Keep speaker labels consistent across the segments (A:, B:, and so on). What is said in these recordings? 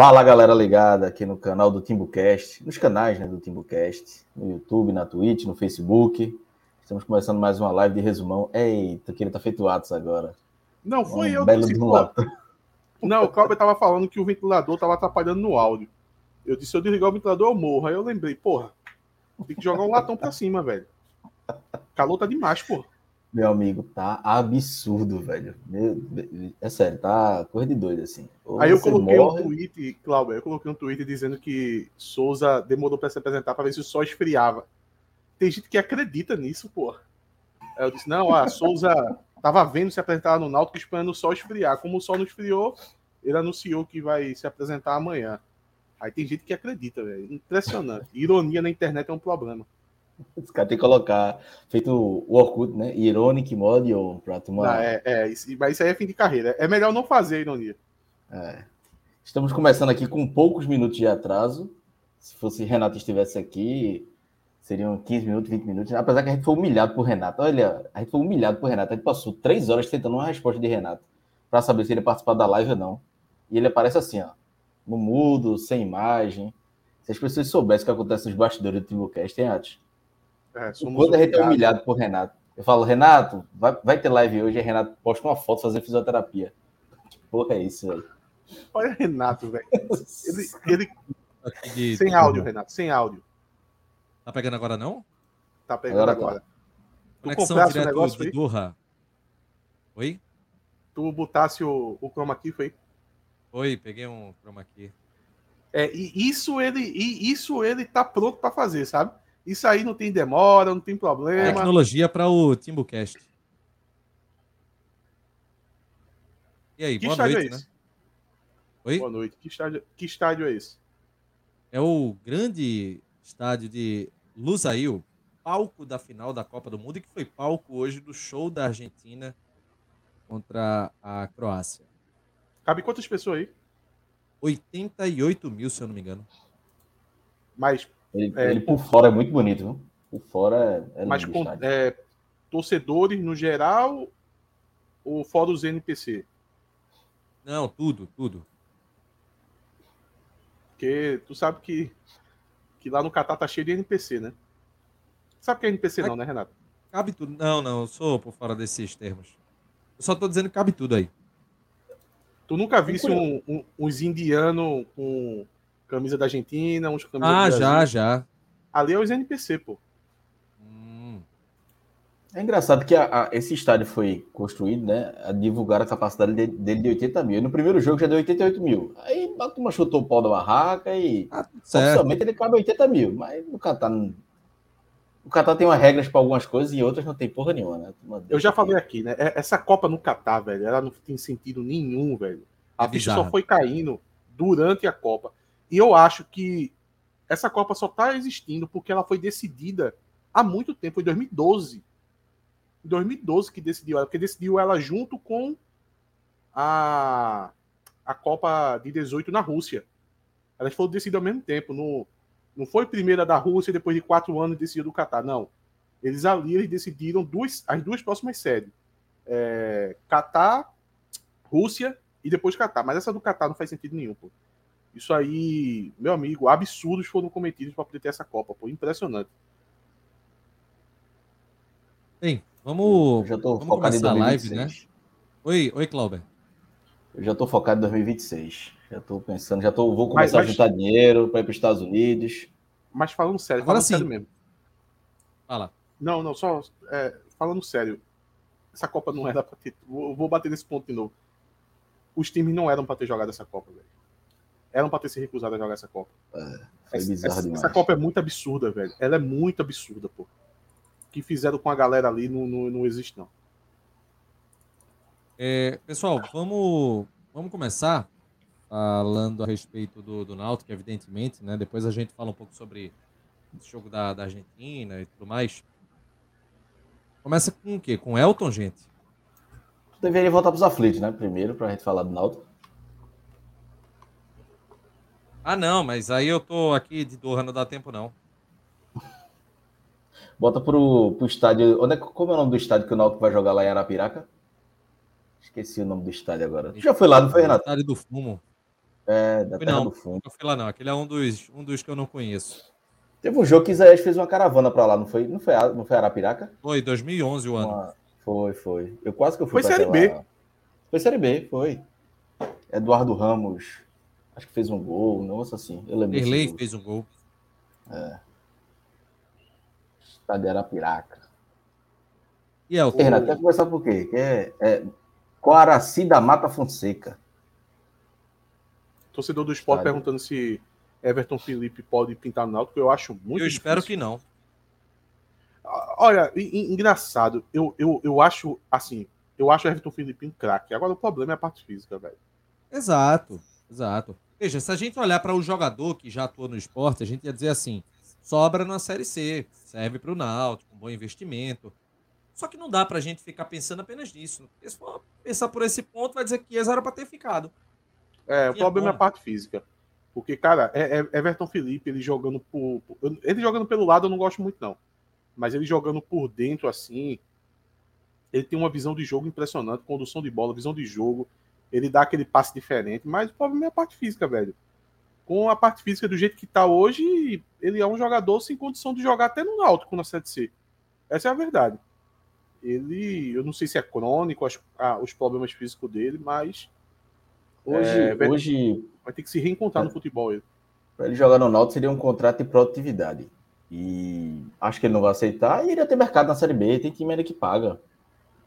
A: Fala galera ligada aqui no canal do TimbuCast, nos canais né, do TimbuCast, no YouTube, na Twitch, no Facebook. Estamos começando mais uma live de resumão. Eita, que ele tá feito atos agora.
B: Não, foi um eu que disse, Não, o Cláudio tava falando que o ventilador tava atrapalhando no áudio. Eu disse, se eu desligar o ventilador, eu morro. Aí eu lembrei, porra, tem que jogar um latão pra cima, velho. Calor tá demais, porra.
A: Meu amigo, tá absurdo, velho. Meu, é sério, tá coisa de doido, assim.
B: Ou Aí eu coloquei morre... um tweet, Cláudio, eu coloquei um tweet dizendo que Souza demorou para se apresentar para ver se o sol esfriava. Tem gente que acredita nisso, pô. Aí eu disse, não, a Souza tava vendo se apresentar no Náutico esperando o sol esfriar. Como o sol não esfriou, ele anunciou que vai se apresentar amanhã. Aí tem gente que acredita, velho. Impressionante. Ironia na internet é um problema.
A: Os caras têm que colocar, feito o Orkut, né? Ironic Mode ou pra tomar.
B: Ah, é, é, mas isso aí é fim de carreira. É melhor não fazer a ironia.
A: É. Estamos começando aqui com poucos minutos de atraso. Se fosse Renato estivesse aqui, seriam 15 minutos, 20 minutos. Apesar que a gente foi humilhado por Renato. Olha, a gente foi humilhado por Renato. A gente passou três horas tentando uma resposta de Renato para saber se ele ia participar da live ou não. E ele aparece assim, ó, no mudo, sem imagem. Se as pessoas soubessem o que acontece nos bastidores do Timbucast, hein, Atos? É, Quando a gente é humilhado por Renato. Eu falo, Renato, vai, vai ter live hoje. E Renato posta uma foto fazendo fisioterapia. Que porra é isso, velho?
B: Olha Renato, velho. Ele, ele... Sem áudio, Renato, sem áudio.
C: Tá pegando agora não?
B: Tá pegando agora. agora.
C: Tu Conexão direto o negócio de Durra. Oi?
B: Tu botasse o, o chroma key, foi?
C: Oi, peguei um chroma key.
B: É, e isso ele, e isso ele tá pronto para fazer, sabe? Isso aí não tem demora, não tem problema.
C: Tecnologia para o Timbucast. E aí, que boa noite, é né?
B: Oi? Boa noite. Que estádio, que estádio é esse?
C: É o grande estádio de Lusail, palco da final da Copa do Mundo e que foi palco hoje do show da Argentina contra a Croácia.
B: Cabe quantas pessoas aí?
C: 88 mil, se eu não me engano.
B: Mas
A: ele, é, ele por fora é muito bonito, viu? Por fora é,
B: é Mas com, é, torcedores no geral ou fora os NPC?
C: Não, tudo, tudo.
B: Porque tu sabe que, que lá no Catar tá cheio de NPC, né? Sabe que é NPC não, né, Renato?
C: Cabe tudo. Não, não, eu sou por fora desses termos. Eu só tô dizendo que cabe tudo aí.
B: Tu nunca visse um, um, uns indianos com camisa da Argentina, uns
C: camisa Ah, já, já.
B: Ali é os NPC, pô.
A: Hum. É engraçado que a, a, esse estádio foi construído, né? A divulgar a capacidade de, dele de 80 mil. No primeiro jogo já deu 88 mil. Aí a turma chutou o pau da barraca e ah, oficialmente ele cabe 80 mil. Mas no Catar, o Catar tem umas regras para algumas coisas e outras não tem porra nenhuma, né?
B: Eu já falei aqui, né? É, essa Copa no Catar, velho, ela não tem sentido nenhum, velho. A é ficha só foi caindo durante a Copa. E eu acho que essa Copa só está existindo porque ela foi decidida há muito tempo, em 2012. Em 2012 que decidiu ela, porque decidiu ela junto com a, a Copa de 18 na Rússia. Elas foram decididas ao mesmo tempo. No, não foi primeira da Rússia depois de quatro anos decidiu do Catar, não. Eles ali eles decidiram duas, as duas próximas sedes. É, Catar, Rússia e depois Catar. Mas essa do Catar não faz sentido nenhum, pô. Isso aí, meu amigo, absurdos foram cometidos para poder ter essa Copa, pô, impressionante.
C: Bem, vamos, já tô vamos começar a live, né? Oi, oi, Clauber.
A: Eu já estou focado em 2026. Já estou pensando, já tô, vou começar mas, mas... a juntar dinheiro para ir para os Estados Unidos.
B: Mas falando sério, Agora falando
C: sim.
B: sério mesmo.
C: Fala.
B: Não, não, só é, falando sério. essa Copa não era para ter. Vou, vou bater nesse ponto de novo. Os times não eram para ter jogado essa Copa, velho. Eram para ter se recusado a jogar essa Copa. É, essa, essa, essa, Copa é muito absurda, velho. Ela é muito absurda, pô. O que fizeram com a galera ali não, não, não existe, não.
C: É, pessoal, vamos, vamos começar falando a respeito do, do Náutico, evidentemente, né? Depois a gente fala um pouco sobre o jogo da, da Argentina e tudo mais. Começa com o quê? Com Elton, gente?
A: Deveria voltar para os aflitos, né? Primeiro, para a gente falar do Náutico.
C: Ah, não, mas aí eu tô aqui de Doha, não dá tempo, não.
A: Bota pro, pro estádio. Onde é, como é o nome do estádio que o Náutico vai jogar lá em Arapiraca? Esqueci o nome do estádio agora. Já foi lá, não foi, Renato?
C: Estádio do Fumo.
A: É, da Terra não, do Fumo.
C: Não fui lá, não. Aquele é um dos, um dos que eu não conheço.
A: Teve um jogo que Isaías fez uma caravana para lá, não foi? Não foi, não foi Arapiraca?
C: Foi, 2011 o ano. Uma...
A: Foi, foi. Eu quase que eu fui
B: Foi Série B.
A: Foi Série B, foi. Eduardo Ramos, acho que fez um gol, um negócio assim. Eu lembro.
C: Fez um gol.
A: É. Estádio Arapiraca.
C: E é o.
A: Renato, quer conversar por quê? É, é Coaraci da Mata Fonseca.
B: Torcedor do esporte perguntando se Everton Felipe pode pintar no Náutico, eu acho muito
C: Eu espero que não.
B: Olha, engraçado, eu, eu, eu acho, assim, eu acho o Everton Felipe um craque. Agora o problema é a parte física, velho.
C: Exato, exato. Veja, se a gente olhar para o jogador que já atua no esporte, a gente ia dizer assim, sobra na Série C, serve para o Náutico, um bom investimento. Só que não dá para a gente ficar pensando apenas nisso. Se for pensar por esse ponto, vai dizer que era para ter ficado.
B: É, o problema é, é a parte física. Porque, cara, é, é Everton Felipe, ele jogando por. Ele jogando pelo lado eu não gosto muito, não. Mas ele jogando por dentro, assim. Ele tem uma visão de jogo impressionante, condução de bola, visão de jogo. Ele dá aquele passe diferente, mas o problema é a parte física, velho. Com a parte física do jeito que tá hoje, ele é um jogador sem condição de jogar até no Náutico na Série C. Essa é a verdade. Ele, eu não sei se é crônico as, ah, os problemas físicos dele, mas
A: Hoje, é, vai, hoje
B: vai ter que se reencontrar é, no futebol. Ele.
A: Para ele jogar no Náutico seria um contrato de produtividade. E acho que ele não vai aceitar. E iria ter mercado na Série B. Tem time ainda que paga.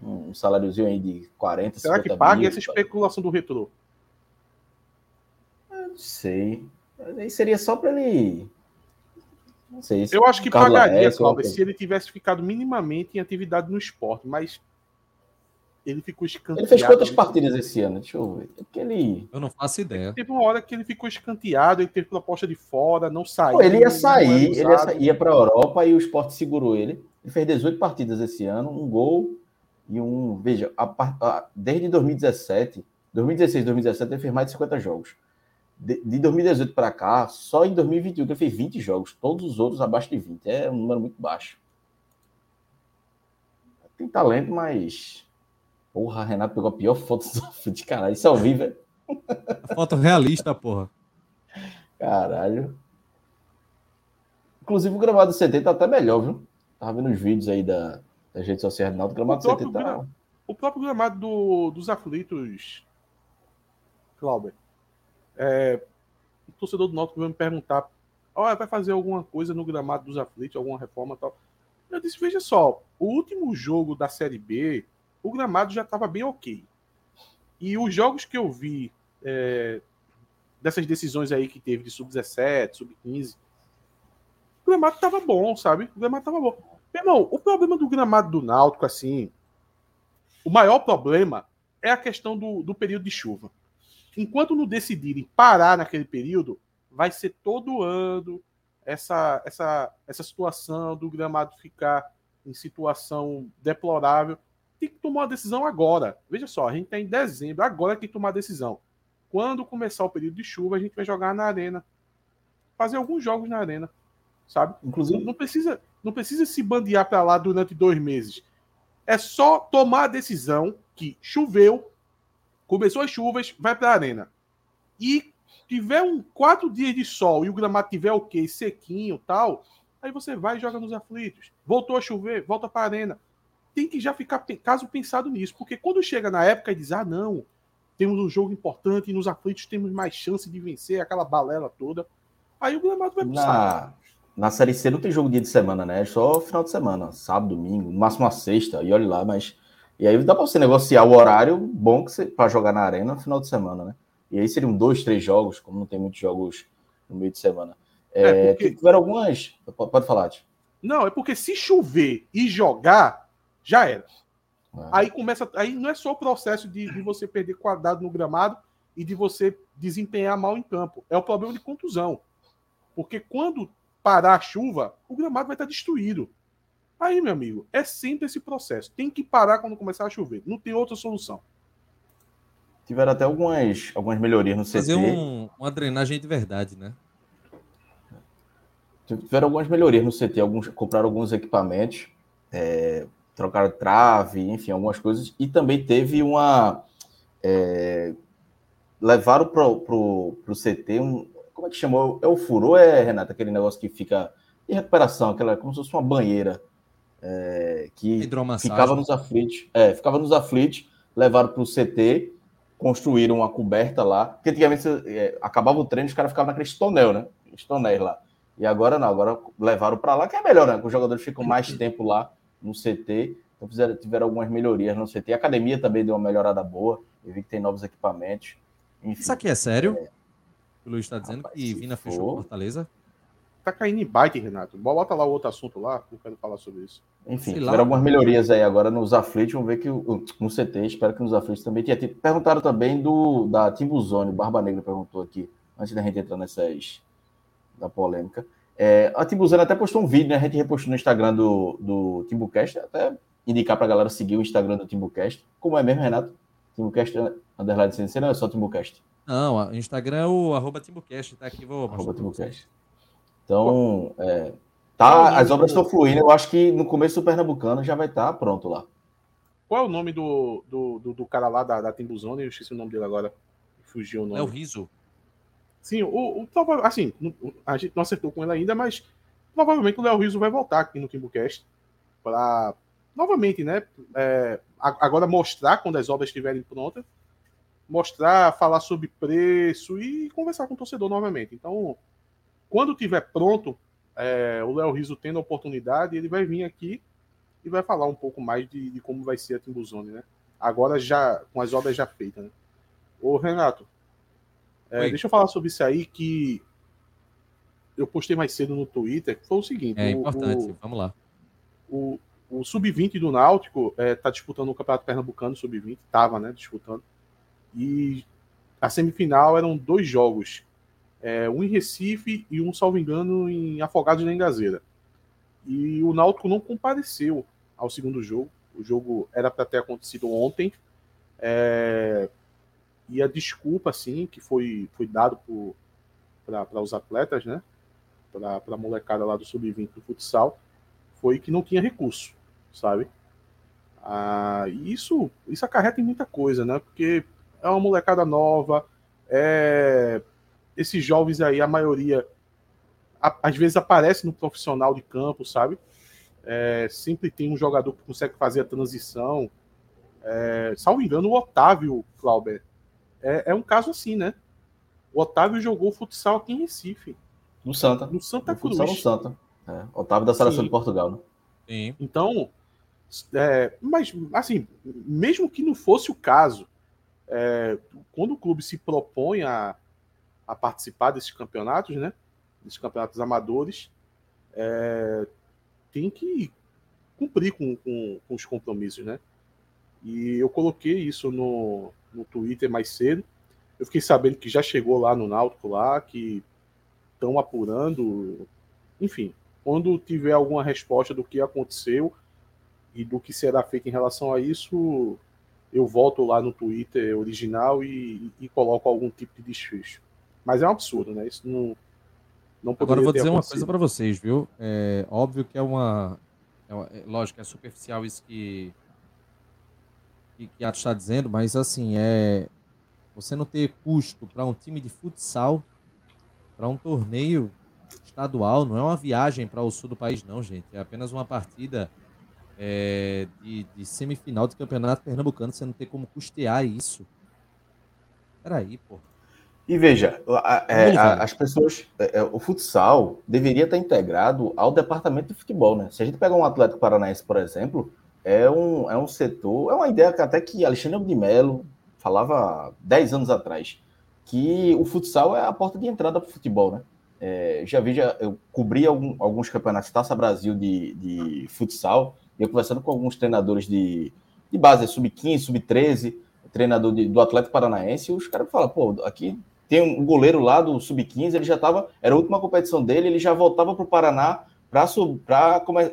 A: Um saláriozinho aí de 40,
B: Será que paga mil, essa especulação do retrô?
A: Eu não sei. Aí seria só para ele.
B: Não sei. Eu acho que pagaria, Cláudio, se ele tivesse ficado minimamente em atividade no esporte, mas ele ficou escanteado.
A: Ele fez quantas partidas esse ano? Deixa eu ver. É ele...
C: Eu não faço ideia.
B: Teve uma hora que ele ficou escanteado, ele teve proposta de fora, não saiu.
A: Pô, ele ia sair, ele ia, sair, ia para a Europa e o esporte segurou ele. Ele fez 18 partidas esse ano, um gol e um. Veja, a, a, desde 2017, 2016, 2017, ele fez mais de 50 jogos. De, de 2018 para cá, só em 2021 ele fez 20 jogos, todos os outros abaixo de 20. É um número muito baixo. Tem talento, mas Porra, Renato pegou a pior foto de caralho. Isso é ao vivo, velho.
C: Foto realista, porra.
A: Caralho. Inclusive o gramado do CT tá até melhor, viu? Tava vendo os vídeos aí da, das redes sociais do. O gramado do CT tá...
B: O próprio gramado do, dos aflitos, Clauber, é, o torcedor do Náutico veio me perguntar oh, vai fazer alguma coisa no gramado dos aflitos, alguma reforma tal. Eu disse, veja só, o último jogo da Série B o gramado já estava bem ok. E os jogos que eu vi é, dessas decisões aí que teve de sub-17, sub-15, o gramado estava bom, sabe? O gramado estava bom. Meu irmão, o problema do gramado do Náutico, assim, o maior problema é a questão do, do período de chuva. Enquanto não decidirem parar naquele período, vai ser todo ano essa, essa, essa situação do gramado ficar em situação deplorável tem que tomar uma decisão agora. Veja só, a gente está em dezembro, agora tem que tomar a decisão. Quando começar o período de chuva, a gente vai jogar na arena. Fazer alguns jogos na arena. Sabe? Inclusive, não precisa, não precisa se bandear para lá durante dois meses. É só tomar a decisão que choveu, começou as chuvas, vai para a arena. E tiver um quatro dias de sol e o gramado tiver ok, sequinho tal, aí você vai e joga nos aflitos. Voltou a chover, volta para a arena tem que já ficar caso pensado nisso, porque quando chega na época e diz, ah, não, temos um jogo importante e nos aflitos temos mais chance de vencer aquela balela toda, aí o gramado vai pro
A: na, Série C não tem jogo dia de semana, né? É só final de semana, sábado, domingo, no máximo uma sexta, e olha lá, mas E aí dá para você negociar o horário bom para jogar na arena no final de semana, né? E aí seriam dois, três jogos, como não tem muitos jogos no meio de semana. É, é porque... Tiveram algumas. Pode falar, tio.
B: Não, é porque se chover e jogar, já era. Ah. Aí começa. Aí não é só o processo de, de, você perder quadrado no gramado e de você desempenhar mal em campo. É o problema de contusão. Porque quando parar a chuva, o gramado vai estar destruído. Aí, meu amigo, é sempre esse processo. Tem que parar quando começar a chover. Não tem outra solução.
A: Tiveram até algumas, algumas melhorias no CT.
C: Fazer um, uma drenagem de verdade, né?
A: Tiveram algumas melhorias no CT. Alguns, compraram alguns equipamentos, é, trocaram trave, enfim, algumas coisas. E também teve uma. É, levaram para o CT um. Como é que chamou? É o furô, é, Renato? Aquele negócio que fica. De recuperação, aquela, como se fosse uma banheira. É, que ficava nos aflitos. É, ficava nos aflitos, levaram para o CT construíram uma coberta lá, porque antigamente é, acabava o treino, os caras ficavam naquele tonel, né? Tonéis lá. E agora não, agora levaram para lá, que é melhor, né? Os jogadores ficam mais tempo lá no CT, então fizeram, tiveram algumas melhorias no CT. A academia também deu uma melhorada boa, eu vi que tem novos equipamentos.
C: Enfim, Isso aqui é sério? É... O Luiz está dizendo Rapaz, que Vina fechou Fortaleza
B: tá caindo em bike, Renato. Bota lá o outro assunto lá, eu quero falar sobre isso.
A: Enfim, tiveram algumas melhorias aí agora nos aflitos. Vamos ver que no CT, espero que nos aflitos também tinha. Perguntaram também do da Timbuzone, Barba Negra perguntou aqui, antes da gente entrar nessas da polêmica. É, a Timbuzone até postou um vídeo, né? A gente repostou no Instagram do, do Timbucast, até indicar pra galera seguir o Instagram do Timbucast. Como é mesmo, Renato? Timbucast underline CNC, não é só Timbucast?
C: Não, o Instagram é o arroba Timbucast, tá aqui, vou
A: Arroba Timbucast. Então, é, tá, as obras estão fluindo. Eu acho que no começo do Pernambucano já vai estar tá pronto lá.
B: Qual é o nome do, do, do, do cara lá da, da Timbuzone? Eu esqueci o nome dele agora. Fugiu o nome.
C: É o Riso.
B: Sim, o, o, assim, a gente não acertou com ele ainda, mas provavelmente o Léo Riso vai voltar aqui no Timbucast para novamente, né? É, agora mostrar quando as obras estiverem prontas, mostrar, falar sobre preço e conversar com o torcedor novamente. Então, quando tiver pronto, é, o Léo Riso tendo a oportunidade, ele vai vir aqui e vai falar um pouco mais de, de como vai ser a Timbuzone, né? Agora já com as obras já feitas, né? Ô, Renato, é, deixa eu falar sobre isso aí que eu postei mais cedo no Twitter, que foi o seguinte.
C: É o, importante, o, vamos lá.
B: O, o Sub-20 do Náutico é, tá disputando o Campeonato Pernambucano Sub-20, tava, né, disputando. E a semifinal eram dois jogos é, um em Recife e um, salvo engano, em Afogados da Engazeira. E o Náutico não compareceu ao segundo jogo. O jogo era para ter acontecido ontem. É, e a desculpa, assim, que foi, foi dado para os atletas, né? Para a molecada lá do Sub-20 do futsal, foi que não tinha recurso, sabe? Ah, e isso, isso acarreta em muita coisa, né? Porque é uma molecada nova, é, esses jovens aí, a maioria, a, às vezes aparece no profissional de campo, sabe? É, sempre tem um jogador que consegue fazer a transição. É, salvo engano, o Otávio, Clauber, é, é, um caso assim, né? O Otávio jogou futsal aqui em Recife.
A: No Santa.
B: No Santa
A: no
B: Cruz.
A: no Santa. É, Otávio da seleção Sim. de Portugal, né?
B: Sim. Então, é, mas, assim, mesmo que não fosse o caso, é, quando o clube se propõe a, a participar desses campeonatos, né? Desses campeonatos amadores, é, tem que cumprir com, com, com, os compromissos, né? E eu coloquei isso no, no Twitter mais cedo. Eu fiquei sabendo que já chegou lá no Náutico lá, que estão apurando. Enfim, quando tiver alguma resposta do que aconteceu e do que será feito em relação a isso, eu volto lá no Twitter original e, e coloco algum tipo de desfecho. Mas é um absurdo, né? Isso não.
C: não Agora eu vou dizer uma coisa para vocês, viu? É óbvio que é uma. É, uma, é lógico, é superficial isso que. que, que Ato está dizendo, mas assim, é. Você não ter custo para um time de futsal, para um torneio estadual, não é uma viagem para o sul do país, não, gente. É apenas uma partida é, de, de, semifinal de campeonato pernambucano, você não tem como custear isso. Peraí, pô.
A: E veja, a, é, a, as pessoas, é, é, o futsal deveria estar integrado ao departamento de futebol, né? Se a gente pegar um Atlético Paranaense, por exemplo, é um, é um setor, é uma ideia que até que Alexandre de Mello falava 10 anos atrás, que o futsal é a porta de entrada para o futebol, né? É, já vi, já, eu cobri algum, alguns campeonatos Taça Brasil de, de futsal, e eu conversando com alguns treinadores de, de base, sub-15, sub-13, treinador de, do Atlético Paranaense, os caras falam, pô, aqui tem um goleiro lá do sub-15, ele já estava, era a última competição dele, ele já voltava para o Paraná para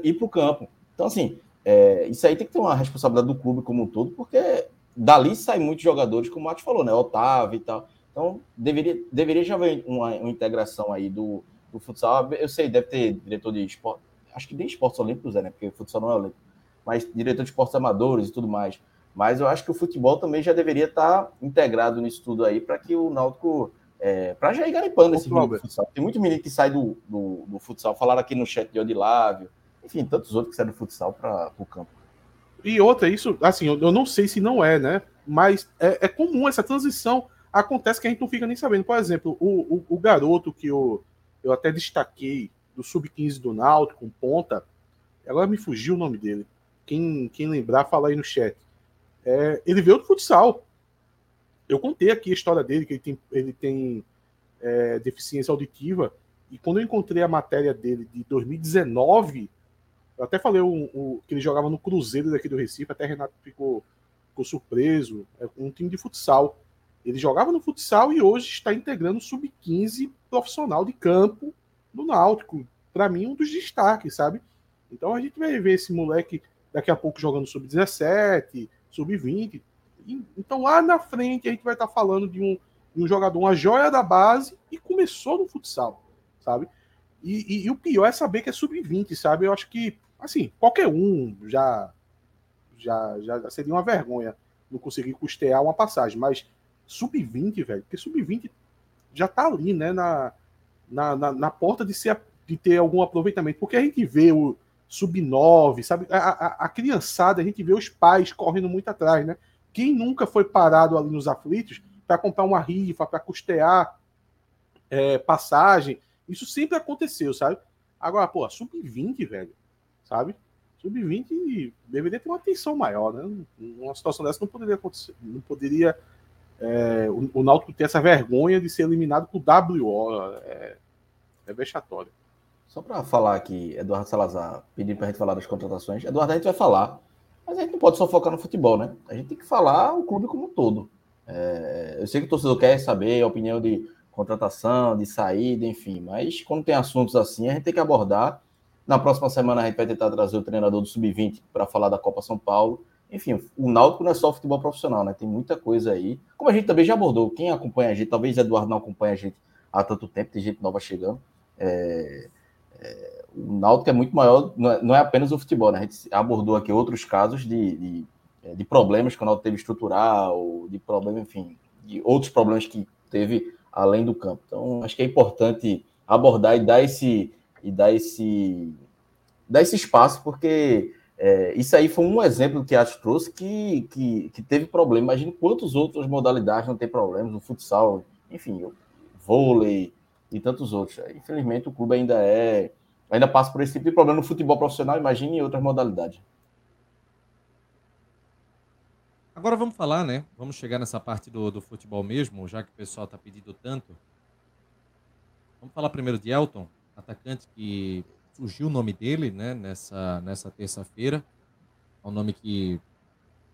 A: ir para o campo. Então, assim, é, isso aí tem que ter uma responsabilidade do clube como um todo, porque dali saem muitos jogadores, como o Matos falou, né? Otávio e tal. Então, deveria, deveria já haver uma, uma integração aí do, do futsal. Eu sei, deve ter diretor de esporte, acho que nem esportes olímpicos é, né? Porque futsal não é olímpico, mas diretor de esportes amadores e tudo mais. Mas eu acho que o futebol também já deveria estar integrado nisso tudo aí para que o Náutico. É, para já ir garimpando esse futsal. Tem muito menino que sai do, do, do, futsal. Falaram aqui no chat de Odilávio. Enfim, tantos outros que saem do futsal para o campo.
B: E outra, isso, assim, eu não sei se não é, né? Mas é, é, comum essa transição. Acontece que a gente não fica nem sabendo. Por exemplo, o, o, o garoto que eu, eu até destaquei do Sub-15 do Náutico, com ponta, agora me fugiu o nome dele. Quem, quem lembrar, fala aí no chat. É, ele veio do futsal. Eu contei aqui a história dele, que ele tem, ele tem é, deficiência auditiva. E quando eu encontrei a matéria dele de 2019, eu até falei o, que ele jogava no Cruzeiro daqui do Recife, até Renato ficou, ficou surpreso. É um time de futsal. Ele jogava no futsal e hoje está integrando o sub-15 profissional de campo do Náutico. Para mim, um dos destaques, sabe? Então a gente vai ver esse moleque daqui a pouco jogando sub-17, sub-20. Então lá na frente a gente vai estar tá falando de um, de um jogador, uma joia da base e começou no futsal, sabe? E, e, e o pior é saber que é sub-20, sabe? Eu acho que, assim, qualquer um já, já, já seria uma vergonha não conseguir custear uma passagem, mas sub-20, velho, porque sub-20 já tá ali, né, na, na, na, na, porta de, ser, de ter algum aproveitamento, porque a gente vê o sub-9, sabe? A, a, a, criançada, a gente vê os pais correndo muito atrás, né? Quem nunca foi parado ali nos aflitos para comprar uma rifa, para custear é, passagem? Isso sempre aconteceu, sabe? Agora, pô, sub-20, velho, sabe? Sub-20 deveria ter uma atenção maior, né? Uma situação dessa não poderia acontecer, não poderia é, o, o Náutico ter essa vergonha de ser eliminado por WO. É, é vexatório.
A: Só para falar aqui, Eduardo Salazar pedindo para a gente falar das contratações. Eduardo, a gente vai falar, mas a gente não pode só focar no futebol, né? A gente tem que falar o clube como um todo. É, eu sei que o torcedor quer saber a opinião de contratação, de saída, enfim, mas quando tem assuntos assim, a gente tem que abordar. Na próxima semana a gente vai tentar trazer o treinador do Sub-20 para falar da Copa São Paulo. Enfim, o Náutico não é só futebol profissional, né? Tem muita coisa aí. Como a gente também já abordou, quem acompanha a gente, talvez Eduardo não acompanhe a gente há tanto tempo, tem gente nova chegando. É, é, o Náutico é muito maior, não é, não é, apenas o futebol, né? A gente abordou aqui outros casos de, de, é, de problemas que o Náutico teve estrutural, de problema, enfim, de outros problemas que teve além do campo. Então, acho que é importante abordar e dar esse e dar esse dar esse espaço, porque é, isso aí foi um exemplo que Acho trouxe que, que, que teve problema. Imagina quantas outras modalidades não tem problemas, o futsal, enfim, o vôlei, e tantos outros. Infelizmente, o clube ainda é ainda passa por esse tipo de problema no futebol profissional, imagine em outras modalidades.
C: Agora vamos falar, né? Vamos chegar nessa parte do, do futebol mesmo, já que o pessoal está pedindo tanto. Vamos falar primeiro de Elton, atacante que surgiu o nome dele, né? Nessa, nessa terça-feira. É um nome que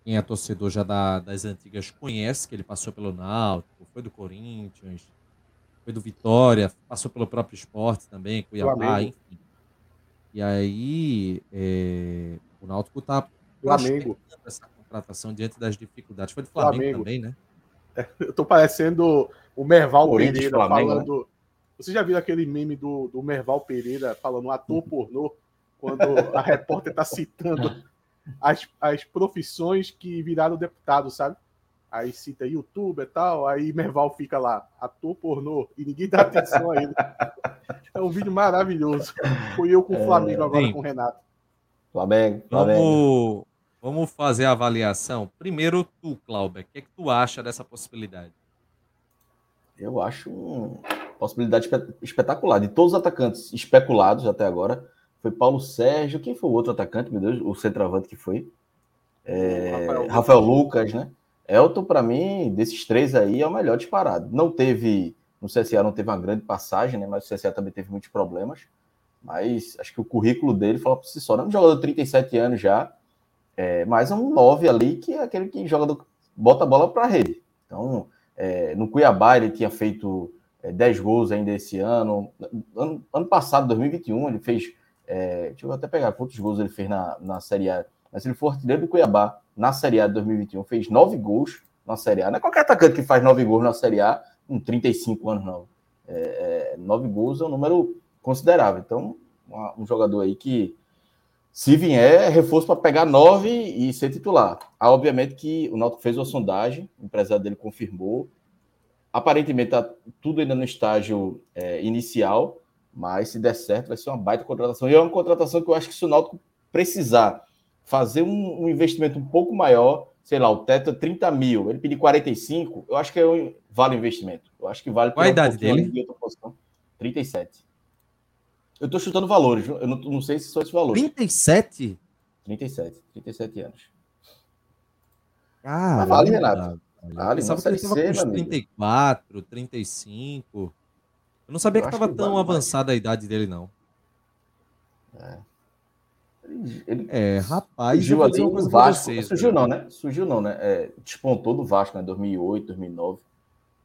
C: quem é torcedor já da, das antigas conhece, que ele passou pelo Náutico, foi do Corinthians, foi do Vitória, passou pelo próprio esporte também, Cuiabá, enfim. E aí é, o Náutico está
B: Flamengo.
C: essa contratação diante das dificuldades. Foi do Flamengo, Flamengo. também, né?
B: É, eu tô parecendo o Merval Pereira Flamengo, falando. Né? Você já viu aquele meme do, do Merval Pereira falando ator pornô, quando a repórter está citando as, as profissões que viraram deputado, sabe? Aí cita youtuber e tal, aí Merval fica lá, ator pornô, e ninguém dá atenção a ele. É um vídeo maravilhoso. Foi eu com o é, Flamengo agora com o Renato.
A: Flamengo,
C: Flamengo. Vamos, vamos fazer a avaliação. Primeiro tu, Clauber, o que, é que tu acha dessa possibilidade?
A: Eu acho possibilidade espetacular. De todos os atacantes especulados até agora, foi Paulo Sérgio. Quem foi o outro atacante, meu Deus? O centroavante que foi? é, Rafael, Rafael Lucas, né? Elton, para mim, desses três aí, é o melhor disparado. Não teve, no CSA não teve uma grande passagem, né? Mas o CSA também teve muitos problemas. Mas acho que o currículo dele fala por si só. Não é um jogador de 37 anos já, é, mas é um 9 ali que é aquele que joga do, bota a bola para a rede. Então, é, no Cuiabá ele tinha feito é, 10 gols ainda esse ano. ano. Ano passado, 2021, ele fez. É, deixa eu até pegar quantos gols ele fez na, na Série A. Mas ele foi artilheiro do Cuiabá na Série A de 2021, fez 9 gols na Série A. Não é qualquer atacante que faz 9 gols na Série A com 35 anos, não. É, é, 9 gols é um número considerável. Então, uma, um jogador aí que, se vier, é reforço para pegar 9 e ser titular. Ah, obviamente que o Náutico fez uma sondagem, o empresário dele confirmou. Aparentemente está tudo ainda no estágio é, inicial, mas se der certo, vai ser uma baita contratação. E é uma contratação que eu acho que se o Náutico precisar fazer um, um, investimento um pouco maior, sei lá, o teto é 30 mil, ele pedir 45, eu acho que é um, vale o investimento. Eu acho que vale.
C: Qual a idade dele? De
A: 37. Eu estou chutando valores, eu não, não, sei se são esses valores.
C: 37?
A: 37, 37 anos.
C: Cara,
A: vale, Renato.
C: Ele estava com uns 34, 35. Eu não sabia eu que estava tão avançada a idade dele, não.
A: É.
C: Ele, é, rapaz,
A: surgiu ali o Vasco. Vocês, surgiu né? não, né? Surgiu não, né? É, despontou do Vasco, né? 2008, 2009.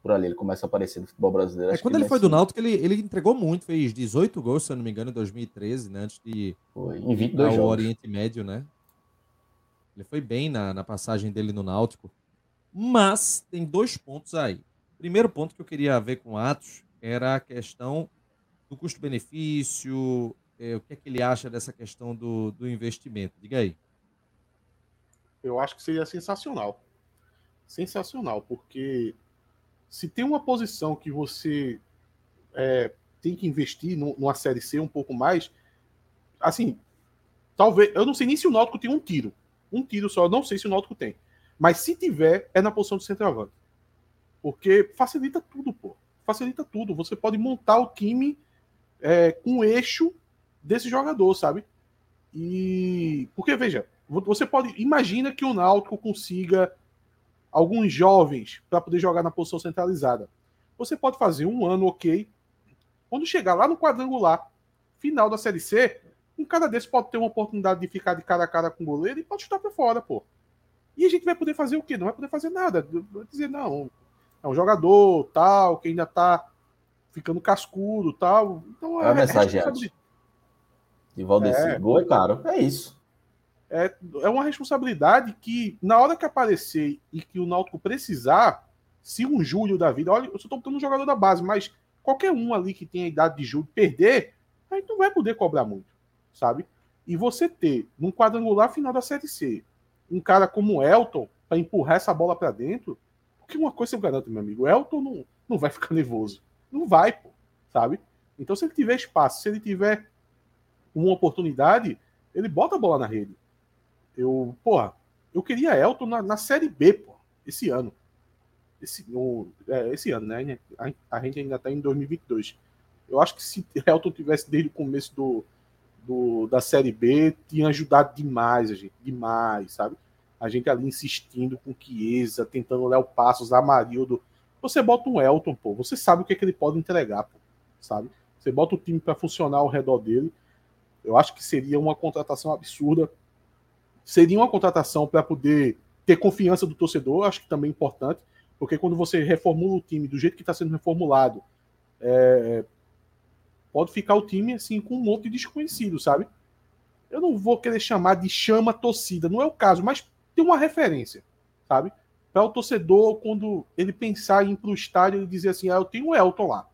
A: Por ali ele começa a aparecer no futebol brasileiro.
C: É, quando ele foi do Náutico, ele, ele entregou muito, fez 18 gols, se eu não me engano, em 2013, né? Antes de
A: foi, em 22
C: ao Oriente Médio, né? Ele foi bem na, na passagem dele no Náutico. Mas tem dois pontos aí. Primeiro ponto que eu queria ver com o Atos era a questão do custo-benefício, é, o que é que ele acha dessa questão do, do investimento? Diga aí.
B: Eu acho que seria sensacional. Sensacional, porque se tem uma posição que você é, tem que investir numa série C um pouco mais, assim, talvez. Eu não sei nem se o Náutico tem um tiro. Um tiro só, eu não sei se o Náutico tem. Mas se tiver, é na posição de centroavante. Porque facilita tudo, pô. Facilita tudo. Você pode montar o time é, com eixo desse jogador, sabe? E porque veja, você pode imagina que o Náutico consiga alguns jovens para poder jogar na posição centralizada. Você pode fazer um ano ok. Quando chegar lá no quadrangular, final da Série C, um cara desse pode ter uma oportunidade de ficar de cara a cara com o goleiro e pode chutar para fora, pô. E a gente vai poder fazer o quê? Não vai poder fazer nada. Vai dizer, não, é um jogador tal, que ainda tá ficando cascudo tal. Então
A: é, é a mensagem, de Valdeci. É, Gol é caro. É isso.
B: É, é uma responsabilidade que, na hora que aparecer e que o Náutico precisar, se um Júlio da vida, olha, eu só estou botando um jogador da base, mas qualquer um ali que tenha a idade de Júlio perder, aí não vai poder cobrar muito, sabe? E você ter, num quadrangular final da Série C, um cara como Elton para empurrar essa bola para dentro, porque uma coisa eu garanto, meu amigo, Elton não, não vai ficar nervoso. Não vai, pô, sabe? Então, se ele tiver espaço, se ele tiver uma oportunidade, ele bota a bola na rede. Eu, porra, eu queria Elton na, na Série B, pô, esse ano. Esse, é, esse ano, né? A, a gente ainda está em 2022. Eu acho que se Elton tivesse desde o começo do, do, da Série B, tinha ajudado demais a gente, demais, sabe? A gente ali insistindo com Chiesa, tentando Léo Passos, Amarildo. Você bota um Elton, pô, você sabe o que, é que ele pode entregar, pô, sabe? Você bota o time para funcionar ao redor dele eu acho que seria uma contratação absurda. Seria uma contratação para poder ter confiança do torcedor, acho que também é importante, porque quando você reformula o time do jeito que está sendo reformulado, é, pode ficar o time assim com um monte de desconhecido, sabe? Eu não vou querer chamar de chama torcida, não é o caso, mas tem uma referência, sabe? Para o torcedor, quando ele pensar em ir para o estádio, ele dizer assim: ah, eu tenho o Elton lá.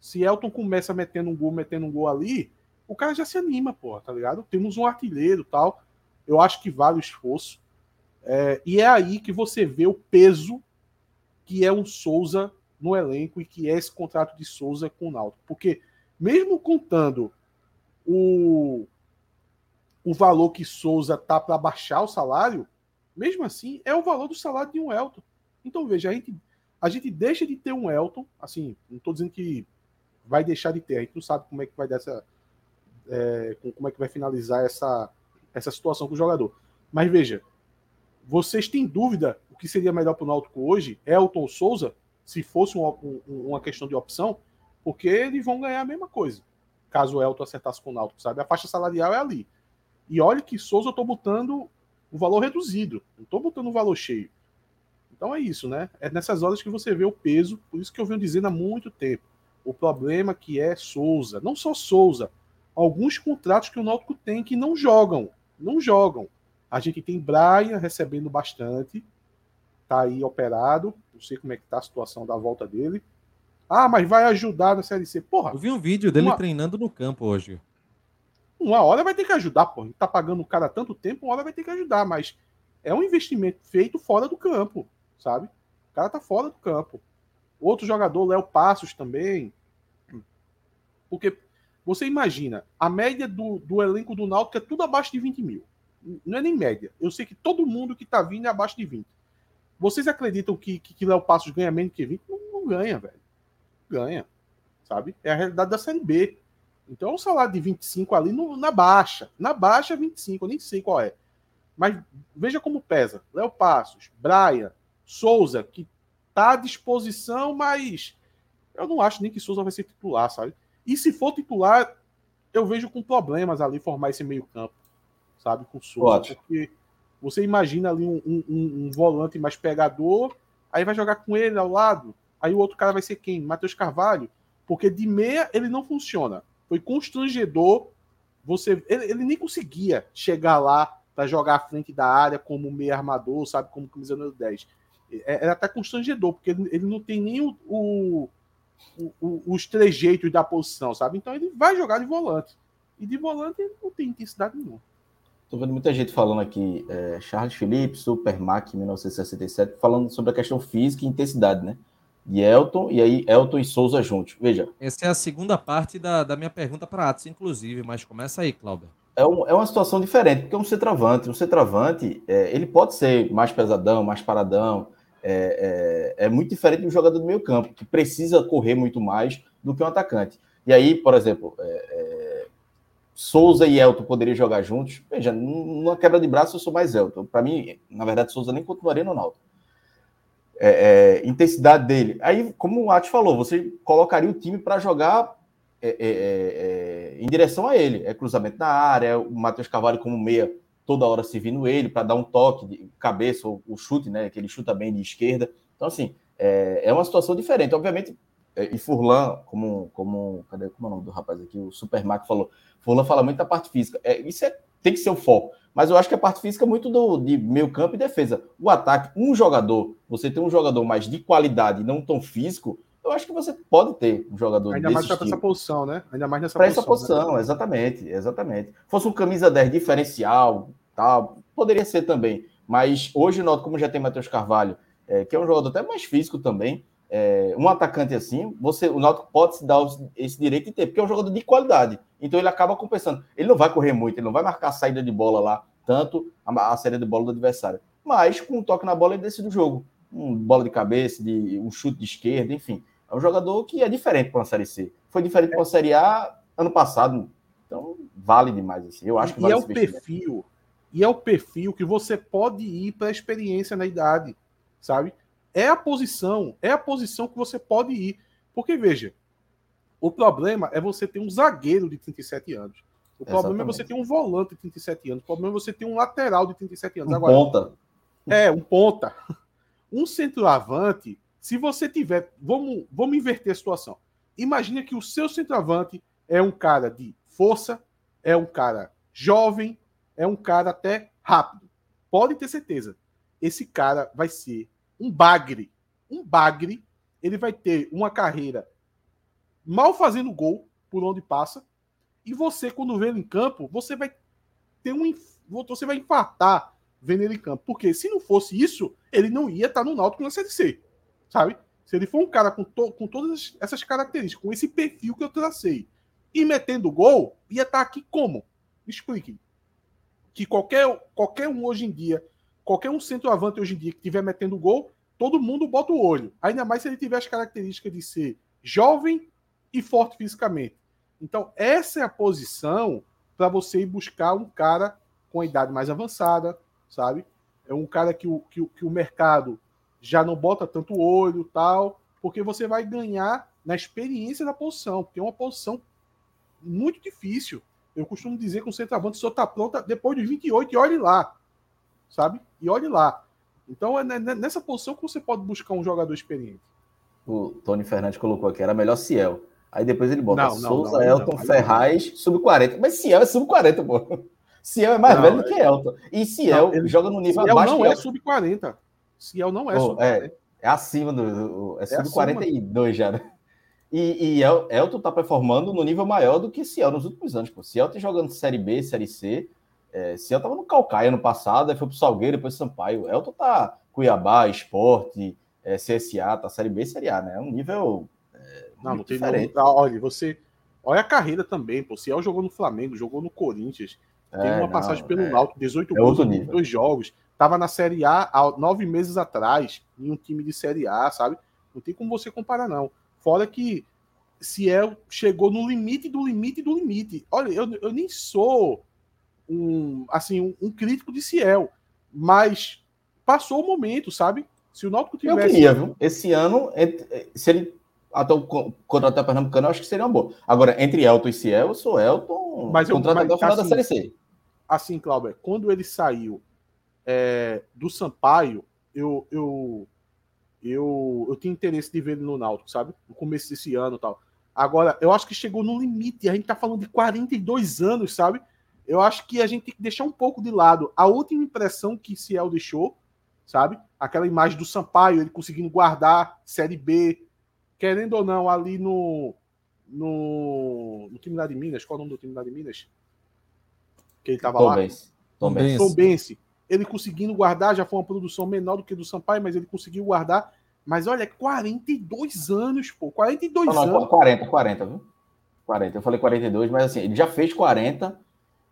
B: Se Elton começa metendo um gol, metendo um gol ali, o cara já se anima, pô, tá ligado? Temos um artilheiro tal. Eu acho que vale o esforço. É, e é aí que você vê o peso que é um Souza no elenco e que é esse contrato de Souza com o Náutico. Porque mesmo contando o, o valor que Souza tá para baixar o salário, mesmo assim é o valor do salário de um Elton. Então veja, a gente, a gente deixa de ter um Elton, assim, não estou dizendo que vai deixar de ter, a gente não sabe como é que vai dar essa, é, com como é que vai finalizar essa, essa situação com o jogador. Mas veja, Vocês têm dúvida o que seria melhor para o Náutico hoje? Elton Souza, se fosse uma, uma questão de opção, porque eles vão ganhar a mesma coisa. Caso o Elton acertasse com o Náutico, sabe? A faixa salarial é ali. E olha que Souza eu tô botando o valor reduzido, não tô botando o valor cheio. Então é isso, né? É nessas horas que você vê o peso, por isso que eu venho dizendo há muito tempo. O problema que é Souza, não só Souza, alguns contratos que o Náutico tem que não jogam, não jogam. A gente tem Brian recebendo bastante, tá aí operado, não sei como é que tá a situação da volta dele. Ah, mas vai ajudar na Série C. Porra.
C: Eu vi um vídeo dele uma... treinando no campo hoje.
B: Uma hora vai ter que ajudar, porra. Tá pagando o cara tanto tempo, uma hora vai ter que ajudar, mas é um investimento feito fora do campo, sabe? O cara tá fora do campo. Outro jogador, Léo Passos também. Porque você imagina, a média do, do elenco do Náutico é tudo abaixo de 20 mil. Não é nem média. Eu sei que todo mundo que tá vindo é abaixo de 20. Vocês acreditam que, que, que Léo Passos ganha menos que 20? Não, não ganha, velho. Ganha. Sabe? É a realidade da Série B. Então, um salário de 25 ali no, na baixa. Na baixa, 25, eu nem sei qual é. Mas veja como pesa. Léo Passos, Brian, Souza, que tá à disposição, mas eu não acho nem que Souza vai ser titular, sabe? E se for titular, eu vejo com problemas ali formar esse meio-campo, sabe? Com Souza. Ótimo. Porque você imagina ali um, um, um, volante mais pegador, aí vai jogar com ele ao lado, aí o outro cara vai ser quem? Matheus Carvalho. Porque de meia ele não funciona. Foi constrangedor. Você, ele, ele nem conseguia chegar lá para jogar à frente da área como meia armador, sabe? Como camisa número 10. É, era até constrangedor, porque ele, ele não tem nem o, o, o, os trejeitos da posição, sabe? Então ele vai jogar de volante. E de volante ele não tem intensidade nenhuma.
A: Tô vendo muita gente falando aqui, é, Charles Felipe, Super Mac 1967, falando sobre a questão física e intensidade, né? De Elton, e aí Elton e Souza juntos. Veja.
C: Essa é a segunda parte da, da minha pergunta para Atos, inclusive, mas começa aí, Cláudio.
A: É, um, é uma situação diferente, porque é um centroavante. Um centroavante, é, ele pode ser mais pesadão, mais paradão. É, é, é, muito diferente de um jogador do meio campo, que precisa correr muito mais do que um atacante. E aí, por exemplo, é, é Souza e Elton poderiam jogar juntos. Veja, numa quebra de braço eu sou mais Elton. Para mim, na verdade, Souza nem continuaria no Náutico. É, é, intensidade dele. Aí, como o Ati falou, você colocaria o time para jogar é, é, é, em direção a ele. É cruzamento na área, o Matheus Carvalho como meia, toda hora servindo ele para dar um toque de cabeça, ou o chute, né? Que ele chuta bem de esquerda. Então, assim, é, é uma situação diferente. Obviamente, e Furlan, como, como, cadê, como é o nome do rapaz aqui? O Supermac falou, Furlan fala muito da parte física. É, isso é, tem que ser o foco. Mas eu acho que a parte física é muito do, de meio campo e defesa. O ataque, um jogador, você tem um jogador mais de qualidade, não tão físico, eu acho que você pode ter um jogador
B: Ainda mais para essa posição, né? Ainda mais nessa
A: pra posição. Para essa posição, né? exatamente, exatamente. Fosse um camisa 10 diferencial, tal, poderia ser também. Mas hoje, noto como já tem Matheus Carvalho, é, que é um jogador até mais físico também, é, um atacante assim, você, o Náutico pode se dar esse direito de ter, porque é um jogador de qualidade. Então ele acaba compensando. Ele não vai correr muito, ele não vai marcar a saída de bola lá, tanto a, a saída de bola do adversário. Mas com um toque na bola ele decide o jogo. Um bola de cabeça, de, um chute de esquerda, enfim. É um jogador que é diferente para uma Série C. Foi diferente para uma Série A ano passado. Então vale demais. Assim. Eu acho que vale
B: e é o perfil. E é o perfil que você pode ir para a experiência na idade, sabe? É a posição, é a posição que você pode ir. Porque, veja, o problema é você ter um zagueiro de 37 anos. O problema é você ter um volante de 37 anos. O problema é você ter um lateral de 37 anos.
A: Um Agora, ponta.
B: É, um ponta. Um centroavante, se você tiver. Vamos, vamos inverter a situação. Imagina que o seu centroavante é um cara de força, é um cara jovem, é um cara até rápido. Pode ter certeza. Esse cara vai ser um bagre, um bagre, ele vai ter uma carreira mal fazendo gol por onde passa, e você, quando vê ele em campo, você vai ter um. Você vai infartar vendo ele em campo. Porque se não fosse isso, ele não ia estar no Náutico na Série C. Sabe? Se ele for um cara com, to, com todas essas características, com esse perfil que eu tracei, e metendo gol, ia estar aqui como? Explique. Que qualquer, qualquer um hoje em dia qualquer um centroavante hoje em dia que estiver metendo gol, todo mundo bota o olho. Ainda mais se ele tiver as características de ser jovem e forte fisicamente. Então, essa é a posição para você ir buscar um cara com a idade mais avançada, sabe? é um cara que o, que, que o mercado já não bota tanto olho tal, porque você vai ganhar na experiência da posição, porque é uma posição muito difícil. Eu costumo dizer que o centroavante só está pronta depois dos 28 e olhe lá, sabe? E olhe lá. Então é nessa posição que você pode buscar um jogador experiente.
A: O Tony Fernandes colocou aqui, era melhor Ciel. Aí depois ele bota não, não, Souza, não, Elton, Ferraz, sub-40. Mas Ciel é sub-40, pô. Ciel é mais velho do que é. Elton. E Ciel ele joga no nível
B: Ciel abaixo. Não é sub-40. Ciel não é
A: sub-40. É, é, acima do. É sub-42 já, né? E, e El, Elton tá performando no nível maior do que Ciel nos últimos anos. Pô. Ciel tá jogando Série B, Série C. É, Ciel tava no Calcaia no passado, aí foi pro Salgueiro, depois Sampaio. Elton tá Cuiabá, Esporte, é, CSA, tá Série B Série A, né? É um nível.
B: É, não, não tem diferente. Não, olha, você. Olha a carreira também, pô. Ciel jogou no Flamengo, jogou no Corinthians. É, Teve uma passagem pelo é, Náutico, 18 é gols em dois jogos. Tava na Série A há nove meses atrás, em um time de Série A, sabe? Não tem como você comparar, não. Fora que Ciel chegou no limite do limite do limite. Olha, eu, eu nem sou um assim um, um crítico de Ciel, mas passou o momento, sabe?
A: Se o Náutico tivesse. Eu queria, viu? Esse ano, se ele até o contrato Pernambucano, eu acho que seria um bom. Agora, entre Elton e Ciel, eu sou Elton.
B: Mas eu contrato até o final assim, da Série C. Assim, Cláudio, quando ele saiu é, do Sampaio, eu, eu eu, eu tinha interesse de ver ele no Náutico, sabe? No começo desse ano e tal. Agora, eu acho que chegou no limite. A gente tá falando de 42 anos, sabe? Eu acho que a gente tem que deixar um pouco de lado a última impressão que Ciel deixou, sabe? Aquela imagem do Sampaio, ele conseguindo guardar Série B, querendo ou não, ali no, no, no time lá de Minas. Qual é o nome do time lá de Minas? Que ele tava Tom lá? Bense. Tom Bense. Tom Bense ele conseguindo guardar, já foi uma produção menor do que do Sampaio, mas ele conseguiu guardar. Mas olha, 42 anos, pô, 42 não, não, anos.
A: 40, 40, viu? 40. Eu falei 42, mas assim, ele já fez 40,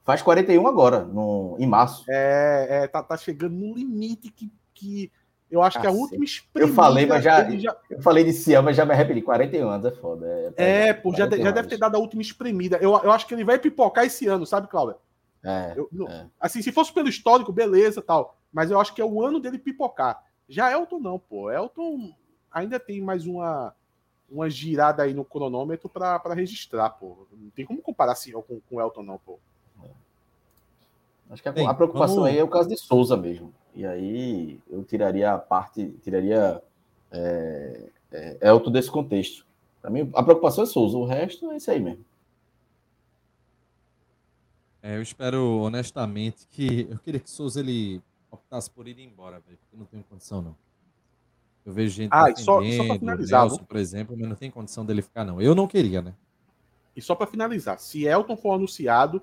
A: faz 41 agora, no, em março.
B: É, é tá, tá chegando no limite que, que eu acho que a última
A: experiência. Eu falei, mas já, já, Eu falei de Ciel, mas já me arrependi. 41 anos é foda.
B: É, é pô, já, já deve ter dado a última espremida. Eu, eu acho que ele vai pipocar esse ano, sabe, Cláudio? É, eu, é. Assim, se fosse pelo histórico, beleza tal. Mas eu acho que é o ano dele pipocar. Já Elton não, pô. Elton ainda tem mais uma, uma girada aí no cronômetro para registrar, pô. Não tem como comparar assim com, com Elton, não, pô. É.
A: Acho que a, Bem, a preocupação vamos... aí é o caso de Souza mesmo. E aí eu tiraria a parte, tiraria é, é, Elton desse contexto. Para mim, a preocupação é Souza, o resto é isso aí mesmo.
C: É, eu espero honestamente que. Eu queria que Souza ele optasse por ir embora, velho, porque não tenho condição, não. Eu vejo gente
B: ah, só, só para finalizar,
C: Nelson, por exemplo, mas não tem condição dele ficar, não. Eu não queria, né?
B: E só para finalizar, se Elton for anunciado,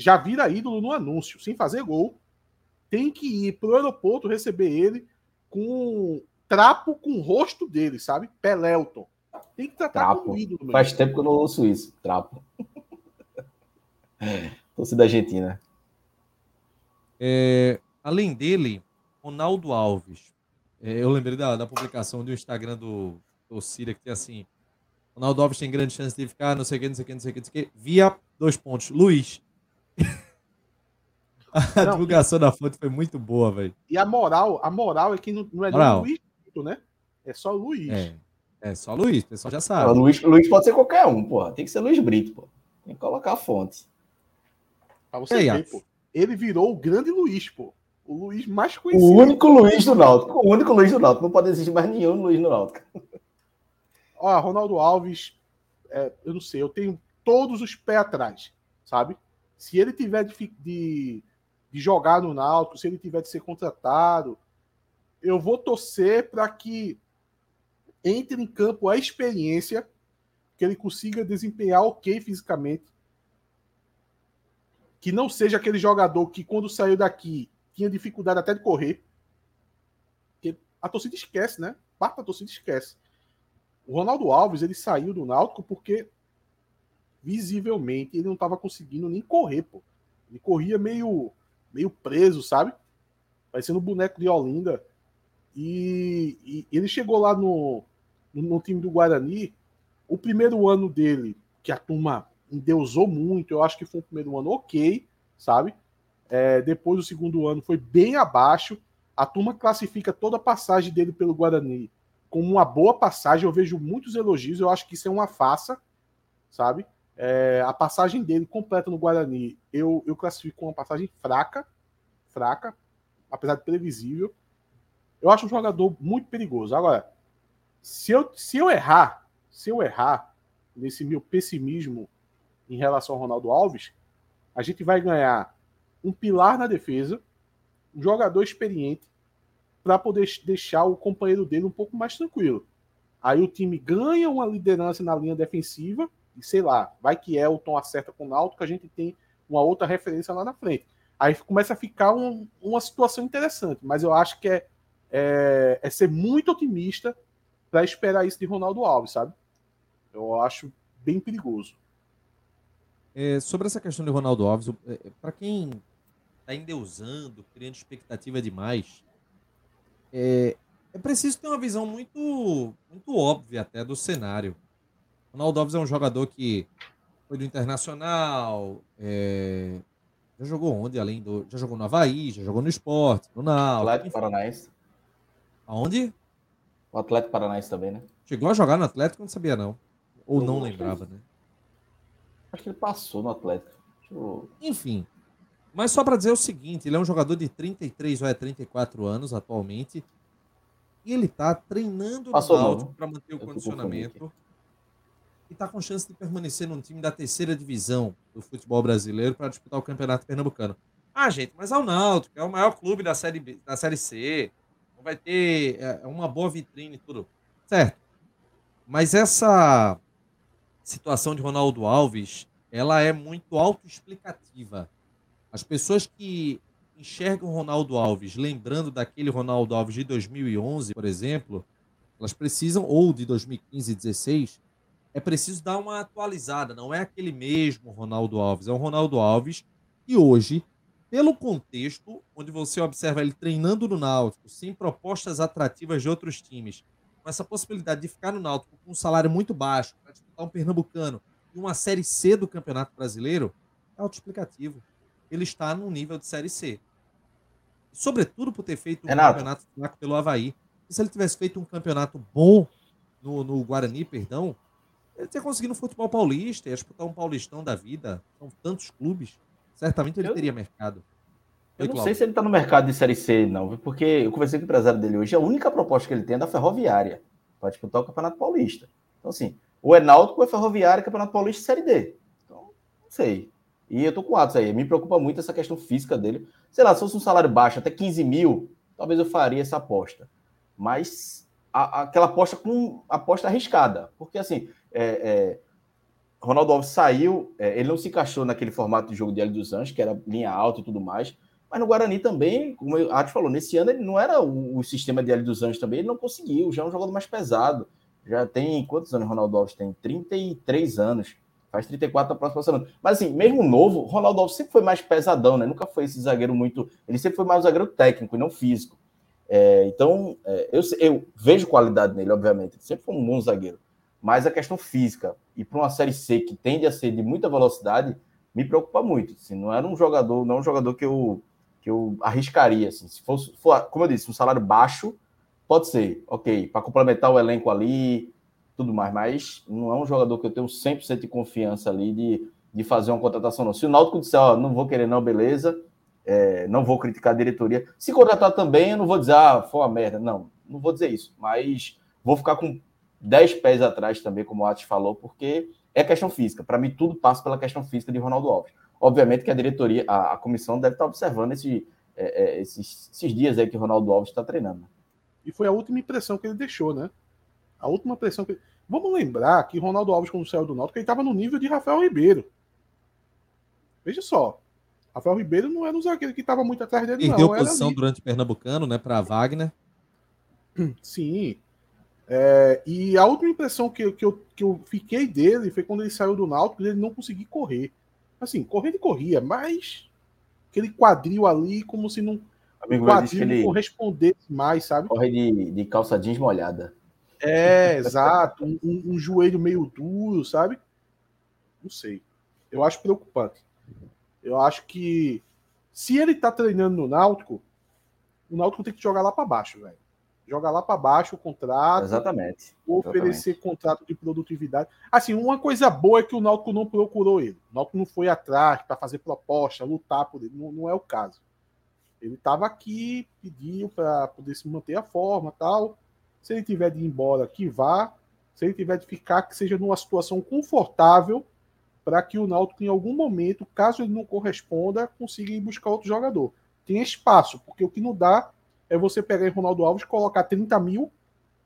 B: já vira ídolo no anúncio, sem fazer gol, tem que ir pro aeroporto receber ele com trapo com o rosto dele, sabe? Pelelton. Tem que tratar
A: trapo. como ídolo. Faz tempo que eu não ouço isso, trapo. torcida argentina.
C: É, além dele, Ronaldo Alves. É, eu lembrei da, da, publicação do Instagram do, Cira, que tem assim: Ronaldo Alves tem grande chance de ficar, não sei o que, não sei o que, não sei o que, não sei o que, via dois pontos. Luiz. a não, divulgação e... da fonte foi muito boa, velho.
B: E a moral, a moral é que não, não é moral. Luiz, né? É só Luiz.
C: É, é só Luiz, o pessoal já sabe.
A: Luiz, Luiz pode ser qualquer um, porra. Tem que ser Luiz Brito, pô. Tem que colocar a fonte.
B: Pra você é, ver, pô. Ele virou o grande Luiz, pô. O Luiz mais conhecido.
A: O único Luiz do Náutico. O único Luiz do Náutico. Não pode existir mais nenhum Luiz no Náutico.
B: Ó, Ronaldo Alves, é, eu não sei, eu tenho todos os pés atrás, sabe? Se ele tiver de, de, de jogar no Náutico, se ele tiver de ser contratado, eu vou torcer para que entre em campo a experiência, que ele consiga desempenhar ok fisicamente, que não seja aquele jogador que, quando saiu daqui, tinha dificuldade até de correr. A torcida esquece, né? Parte da torcida esquece. O Ronaldo Alves, ele saiu do Náutico porque visivelmente ele não estava conseguindo nem correr, pô. Ele corria meio, meio preso, sabe? Parecendo boneco de Olinda. E, e ele chegou lá no, no, no time do Guarani. O primeiro ano dele, que a turma endeusou muito. Eu acho que foi um primeiro ano ok, sabe? É, depois o segundo ano foi bem abaixo. A turma classifica toda a passagem dele pelo Guarani como uma boa passagem. Eu vejo muitos elogios. Eu acho que isso é uma farsa, sabe? É, a passagem dele completa no Guarani, eu, eu classifico uma passagem fraca, fraca, apesar de previsível. Eu acho um jogador muito perigoso. Agora, se eu, se eu errar, se eu errar nesse meu pessimismo em relação ao Ronaldo Alves, a gente vai ganhar um pilar na defesa, um jogador experiente, para poder deixar o companheiro dele um pouco mais tranquilo. Aí o time ganha uma liderança na linha defensiva, e sei lá, vai que tom acerta com o Náutico, a gente tem uma outra referência lá na frente. Aí começa a ficar um, uma situação interessante, mas eu acho que é, é, é ser muito otimista para esperar isso de Ronaldo Alves, sabe? Eu acho bem perigoso.
C: É, sobre essa questão de Ronaldo Alves, é, é para quem está endeusando, criando expectativa demais, é, é preciso ter uma visão muito, muito óbvia até do cenário. Ronaldo Alves é um jogador que foi do Internacional, é, já jogou onde? Além do. Já jogou no Havaí, já jogou no esporte, no Náutico.
A: Atlético Paranaense.
C: Aonde?
A: O Atlético Paranaense também, né?
C: Chegou a jogar no Atlético, não sabia não. Ou não, não lembrava, né?
A: Acho que ele passou no Atlético. Eu...
C: Enfim. Mas só para dizer o seguinte, ele é um jogador de 33 ou é 34 anos atualmente. E ele tá treinando
A: passou
C: no Náutico para manter o condicionamento. E tá com chance de permanecer num time da terceira divisão do futebol brasileiro para disputar o Campeonato Pernambucano. Ah, gente, mas é o Náutico, é o maior clube da série, B, da série C. Vai ter é, uma boa vitrine e tudo. Certo. Mas essa situação de Ronaldo Alves, ela é muito autoexplicativa. As pessoas que enxergam Ronaldo Alves, lembrando daquele Ronaldo Alves de 2011, por exemplo, elas precisam, ou de 2015 e 2016, é preciso dar uma atualizada. Não é aquele mesmo Ronaldo Alves, é o Ronaldo Alves que hoje, pelo contexto, onde você observa ele treinando no Náutico, sem propostas atrativas de outros times, com essa possibilidade de ficar no Náutico com um salário muito baixo, para disputar um Pernambucano e uma Série C do Campeonato Brasileiro, é autoexplicativo. Ele está no nível de Série C. Sobretudo por ter feito um Renato. campeonato fraco pelo Havaí. E se ele tivesse feito um campeonato bom no, no Guarani, perdão, ele teria conseguido no futebol paulista, ia disputar um paulistão da vida. São tantos clubes. Certamente ele eu, teria mercado.
A: Eu não sei se ele está no mercado de Série C, não, porque eu conversei com o empresário dele hoje, a única proposta que ele tem é da Ferroviária, para disputar o Campeonato Paulista. Então, assim, o Enaldo é Ferroviária, Campeonato Paulista Série D. Então, não sei. E eu tô com atos aí. Me preocupa muito essa questão física dele. Sei lá, se fosse um salário baixo, até 15 mil, talvez eu faria essa aposta. Mas a, aquela aposta com aposta arriscada. Porque, assim, é, é, Ronaldo Alves saiu, é, ele não se encaixou naquele formato de jogo de Hélio dos Anjos, que era linha alta e tudo mais. Mas no Guarani também, como a Arte falou, nesse ano ele não era o, o sistema de Hélio dos Anjos também, ele não conseguiu, já é um jogador mais pesado. Já tem quantos anos Ronaldo Alves tem? 33 anos. Faz 34 na próxima semana. Mas assim, mesmo novo, Ronaldo Alves sempre foi mais pesadão, né? Nunca foi esse zagueiro muito. Ele sempre foi mais um zagueiro técnico e não físico. É, então, é, eu, eu, vejo qualidade nele, obviamente. Ele sempre foi um bom zagueiro. Mas a questão física, e para uma série C que tende a ser de muita velocidade, me preocupa muito. Assim, não era um jogador, não é um jogador que eu, que eu arriscaria. Assim. Se fosse, for, como eu disse, um salário baixo, pode ser, ok, para complementar o elenco ali, tudo mais, mas não é um jogador que eu tenho 100% de confiança ali de, de fazer uma contratação, não. Se o Náutico disser, ó, não vou querer não, beleza, é, não vou criticar a diretoria. Se contratar também, eu não vou dizer, ah, foi uma merda. Não, não vou dizer isso, mas vou ficar com 10 pés atrás também, como o Atos falou, porque é questão física. Para mim, tudo passa pela questão física de Ronaldo Alves. Obviamente que a diretoria, a, a comissão deve estar observando esse, é, é, esses, esses dias aí que o Ronaldo Alves está treinando.
B: E foi a última impressão que ele deixou, né? A última pressão que. Vamos lembrar que Ronaldo Alves, quando saiu do Náutico, ele estava no nível de Rafael Ribeiro. Veja só. Rafael Ribeiro não era um zagueiro que estava muito atrás dele,
C: Perdeu não. Perdeu posição durante o Pernambucano, né? Para Wagner.
B: Sim. É, e a última impressão que, que, eu, que eu fiquei dele foi quando ele saiu do Náutico, ele não conseguia correr. Assim, correr ele corria, mas aquele quadril ali, como se não,
A: Amigo o quadril
B: não correspondesse mais, sabe?
A: Corre de, de calça jeans molhada.
B: É, exato. Um, um, joelho meio duro, sabe? Não sei. Eu acho preocupante. Eu acho que se ele tá treinando no Náutico, o Náutico tem que jogar lá para baixo, velho. Jogar lá para baixo o contrato.
A: Exatamente.
B: Oferecer Exatamente. contrato de produtividade. Assim, uma coisa boa é que o Náutico não procurou ele. O Náutico não foi atrás para fazer proposta, lutar por ele. Não, não é o caso. Ele estava aqui, pediu para poder se manter a forma tal. Se ele tiver de ir embora, que vá. Se ele tiver de ficar, que seja numa situação confortável para que o Náutico, em algum momento, caso ele não corresponda, consiga ir buscar outro jogador. Tem espaço, porque o que não dá é você pegar em Ronaldo Alves colocar 30 mil,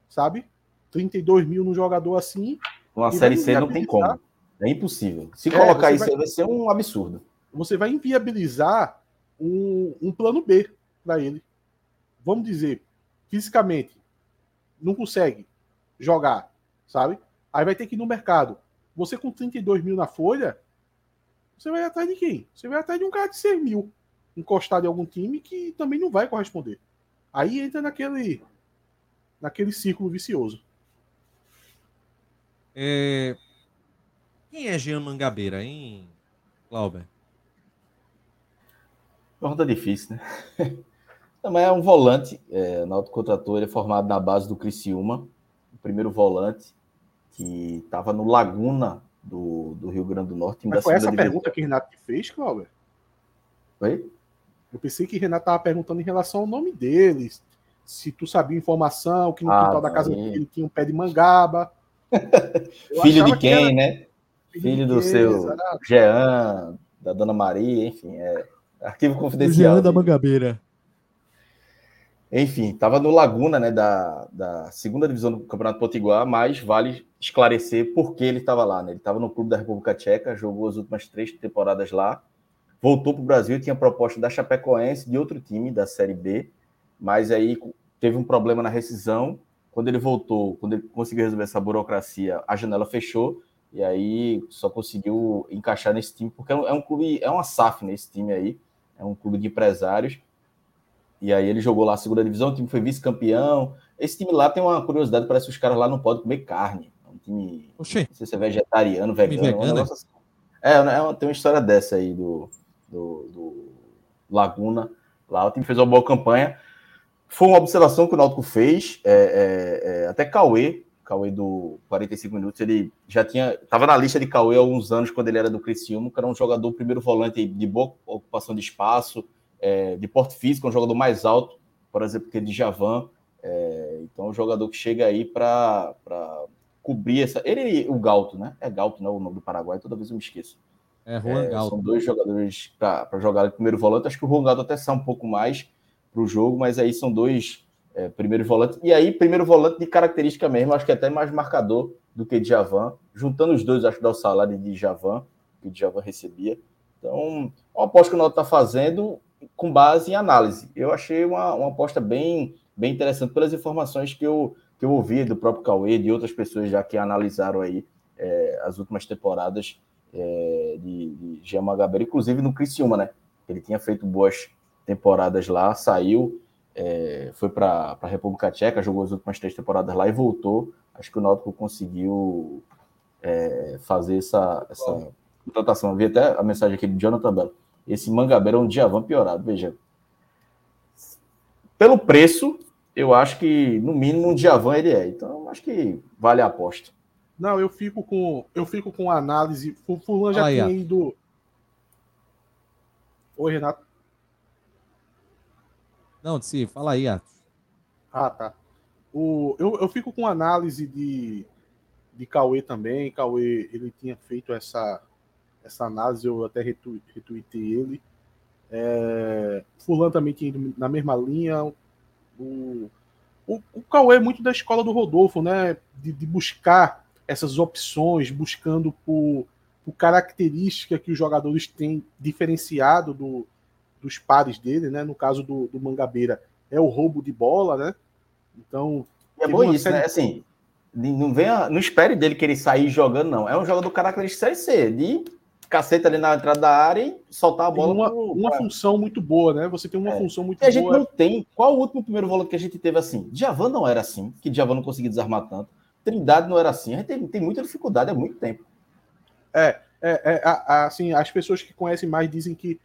B: sabe? 32 mil no jogador assim.
A: Uma série C não tem como. É impossível. Se é, colocar isso vai, vai ser um absurdo.
B: Você vai inviabilizar um, um plano B para ele. Vamos dizer, fisicamente, não consegue jogar, sabe? Aí vai ter que ir no mercado. Você com 32 mil na folha, você vai atrás de quem? Você vai atrás de um cara de 6 mil, encostado em algum time que também não vai corresponder. Aí entra naquele, naquele círculo vicioso.
C: É... Quem é Jean Mangabeira, hein, Clauber?
A: Pergunta difícil, né? Também é um volante. É, Náutico contratou, ele é formado na base do Criciúma, o primeiro volante que estava no Laguna do, do Rio Grande do Norte.
B: Mas foi essa divisão. pergunta que o Renato fez, Cláudio?
A: Oi?
B: Eu pensei que o Renato estava perguntando em relação ao nome deles. Se tu sabia informação, que no ah, quintal da casa dele tinha um pé de mangaba.
A: Filho de quem, que né? Filho, Filho do seu exato. Jean, da Dona Maria, enfim, é arquivo confidencial.
C: Jean da Mangabeira.
A: Enfim, estava no Laguna, né, da, da segunda divisão do Campeonato Potiguar, mas vale esclarecer por que ele estava lá. Né? Ele estava no clube da República Tcheca, jogou as últimas três temporadas lá, voltou para o Brasil, tinha proposta da Chapecoense, de outro time, da Série B, mas aí teve um problema na rescisão. Quando ele voltou, quando ele conseguiu resolver essa burocracia, a janela fechou, e aí só conseguiu encaixar nesse time, porque é um, é clube, é uma SAF nesse time aí, é um clube de empresários, e aí ele jogou lá a segunda divisão, o time foi vice-campeão. Esse time lá tem uma curiosidade, parece que os caras lá não podem comer carne. É time. Oxê. Não sei se é vegetariano, vegano. Um assim. É, é, tem uma história dessa aí do, do, do, Laguna. Lá o time fez uma boa campanha. Foi uma observação que o Náutico fez. É, é, é até Cauê, Cauê do 45 minutos, ele já tinha. Estava na lista de Cauê há alguns anos, quando ele era do Criciúma, que era um jogador, primeiro volante de boa ocupação de espaço é, de porte físico, é um jogador mais alto, por exemplo, que de Javan. É, então, é um jogador que chega aí para cobrir essa. Ele o Galto, né? É Galto, não é o nome do Paraguai, toda vez eu me esqueço.
C: É, Juan é, Galto.
A: São dois jogadores para jogar primeiro volante. Acho que o Juan Galto até sai um pouco mais para o jogo, mas aí são dois é, primeiros volantes. E aí, primeiro volante de característica mesmo, acho que é até mais marcador do que de Javan. Juntando os dois, acho que dá o salário de Javan, que o Javan recebia. Então, uma aposta que o Náutico está fazendo com base em análise. Eu achei uma, uma aposta bem, bem interessante pelas informações que eu, que eu ouvi do próprio Cauê, de outras pessoas já que analisaram aí é, as últimas temporadas é, de, de Jean Magabeira, inclusive no Criciúma, né? Ele tinha feito boas temporadas lá, saiu, é, foi para a República Tcheca, jogou as últimas três temporadas lá e voltou. Acho que o Náutico conseguiu é, fazer essa, essa contratação. Eu vi até a mensagem aqui do Jonathan Belo esse Mangabeira é um Djavan piorado, veja. Pelo preço, eu acho que no mínimo um Djavan ele é. Então, acho que vale a aposta.
B: Não, eu fico com eu fico com análise. O Fulan já Aí, tinha ido. Oi, Renato.
C: Não, sim, fala aí, Atos.
B: Ah, tá. O, eu, eu fico com análise de, de Cauê também. Cauê, ele tinha feito essa, essa análise, eu até retuitei ele. É, Fulano também tinha ido na mesma linha. O, o, o Cauê é muito da escola do Rodolfo, né? De, de buscar essas opções, buscando por, por característica que os jogadores têm diferenciado do, dos pares dele, né? No caso do, do Mangabeira, é o roubo de bola, né? Então.
A: É bom isso, série... né? Assim, não, venha, não espere dele que ele sair jogando, não. É um jogador característico Série C, de caceta ali na entrada da área e soltar a bola.
B: Tem uma, pro... uma função muito boa, né? Você tem uma é. função muito
A: boa.
B: E
A: a gente não tem. Qual o último primeiro volante que a gente teve assim? Djavan não era assim, que Djavan não conseguia desarmar tanto. Trindade não era assim. A gente tem, tem muita dificuldade há muito tempo.
B: É, é, é a, a, assim, as pessoas que conhecem mais dizem que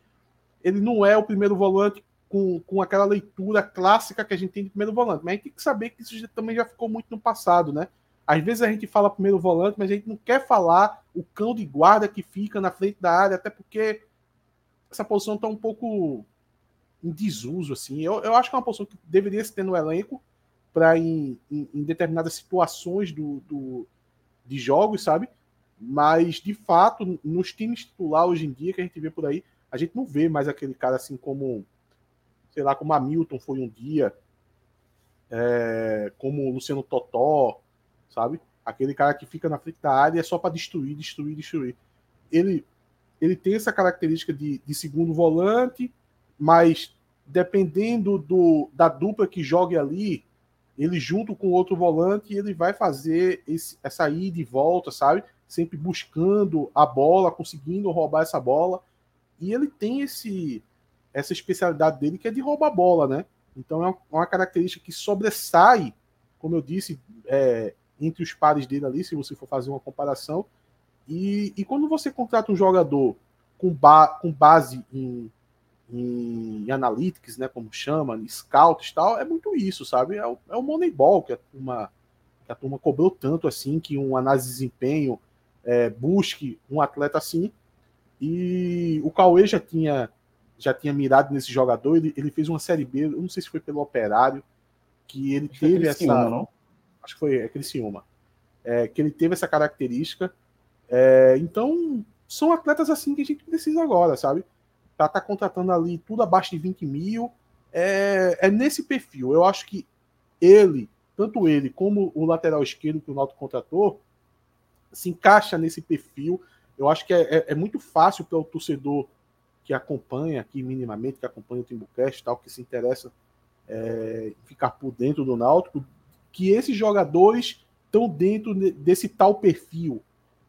B: ele não é o primeiro volante com, com aquela leitura clássica que a gente tem de primeiro volante. Mas a gente tem que saber que isso também já ficou muito no passado, né? Às vezes a gente fala primeiro volante, mas a gente não quer falar o cão de guarda que fica na frente da área, até porque essa posição está um pouco em desuso, assim. Eu, eu acho que é uma posição que deveria se ter no elenco para em, em, em, determinadas situações do, do, de jogos, sabe? Mas, de fato, nos times titular hoje em dia que a gente vê por aí, a gente não vê mais aquele cara assim como, sei lá, como Hamilton foi um dia, é, como o Luciano Totó, sabe? Aquele cara que fica na frente da área é só para destruir, destruir, destruir. Ele, ele tem essa característica de, de segundo volante, mas dependendo do, da dupla que jogue ali, ele junto com outro volante, ele vai fazer esse, essa ida e volta, sabe? Sempre buscando a bola, conseguindo roubar essa bola. E ele tem esse essa especialidade dele que é de roubar a bola, né? Então é uma característica que sobressai, como eu disse, é, entre os pares dele ali, se você for fazer uma comparação. E, e quando você contrata um jogador com, ba com base em, em, analytics, né, como chama, em scouts e tal, é muito isso, sabe? É o, é o Moneyball que a, turma, que a turma cobrou tanto assim, que um análise de desempenho é, busque um atleta assim. E o Cauê já tinha já tinha mirado nesse jogador, ele, ele fez uma série B, eu não sei se foi pelo Operário, que ele Acho teve essa. não? Acho que foi é Criciúma, é, que ele teve essa característica. É, então, são atletas assim que a gente precisa agora, sabe? Pra tá contratando ali tudo abaixo de 20 mil. É, é nesse perfil. Eu acho que ele, tanto ele como o lateral esquerdo que o Nauto contratou, se encaixa nesse perfil. Eu acho que é, é, é muito fácil para o torcedor que acompanha aqui minimamente, que acompanha o Timbucast tal, que se interessa é, ficar por dentro do Náutico, que esses jogadores estão dentro desse tal perfil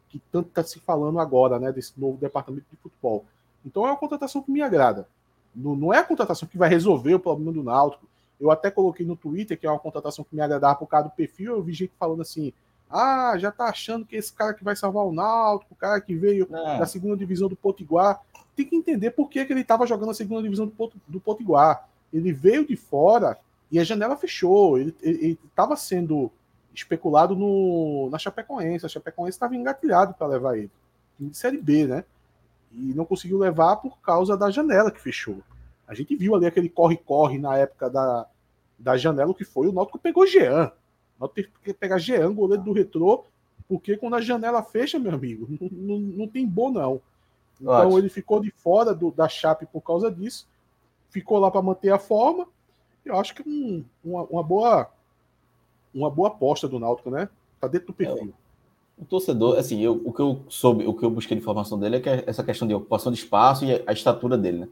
B: que tanto está se falando agora, né, desse novo departamento de futebol. Então é uma contratação que me agrada. Não, não é a contratação que vai resolver o problema do Náutico. Eu até coloquei no Twitter que é uma contratação que me agradava por causa do perfil. Eu vi gente falando assim: ah, já tá achando que esse cara que vai salvar o Náutico, o cara que veio é. da segunda divisão do Potiguar. Tem que entender por que, que ele estava jogando na segunda divisão do, do Potiguar. Ele veio de fora e a janela fechou. Ele estava sendo especulado no, na Chapecoense. A Chapecoense estava engatilhado para levar ele. De Série B, né? E não conseguiu levar por causa da janela que fechou. A gente viu ali aquele corre-corre na época da, da janela, que foi o Náutico pegou Jean. O Náutico teve que pegar Jean, goleiro do retrô, porque quando a janela fecha, meu amigo, não, não, não tem bom, não. Então Ótimo. ele ficou de fora do, da Chape por causa disso. Ficou lá para manter a forma eu acho que um, uma, uma, boa uma boa aposta do Náutico, né? Tá dentro do perfil.
A: É, o torcedor, assim, eu, o que eu soube, o que eu busquei de informação dele é que é essa questão de ocupação de espaço e a, estatura dele, né?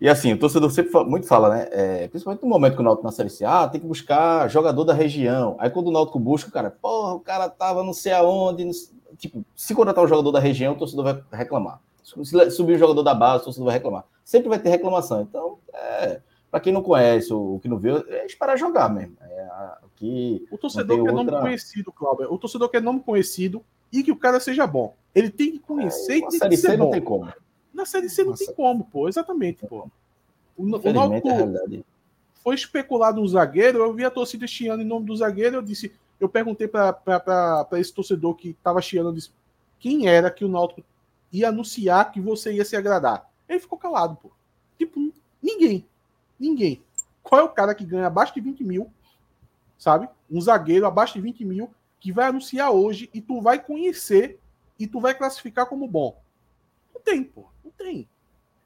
A: E assim, o torcedor sempre fala, muito fala, né? É, principalmente no momento que o Náutico na Série C, ah, tem que buscar jogador da região. Aí quando o Náutico busca, cara, porra, o cara tava não sei aonde, não, tipo, se contratar um jogador da região, o torcedor vai reclamar. Se subir um jogador da base, o torcedor vai reclamar. Sempre vai ter reclamação. Então, é, para quem não conhece ou que não viu, é esperar jogar mesmo. É,
B: aqui o torcedor quer outra... nome conhecido, Cláudio. O torcedor quer nome conhecido e que o cara seja bom. Ele tem que conhecer é, e tem
A: série que ser C bom. não tem como.
B: Na série C não Nossa. tem como, pô. Exatamente, pô. O, o Náutico é foi especulado um zagueiro. Eu vi a torcida chiando em nome do zagueiro. Eu disse, eu perguntei para esse torcedor que estava chiando, disse, quem era que o Náutico ia anunciar que você ia se agradar. Ele ficou calado, pô. Tipo, ninguém. Ninguém. Qual é o cara que ganha abaixo de 20 mil, sabe? Um zagueiro abaixo de 20 mil que vai anunciar hoje e tu vai conhecer e tu vai classificar como bom. Não tem, pô. Não tem.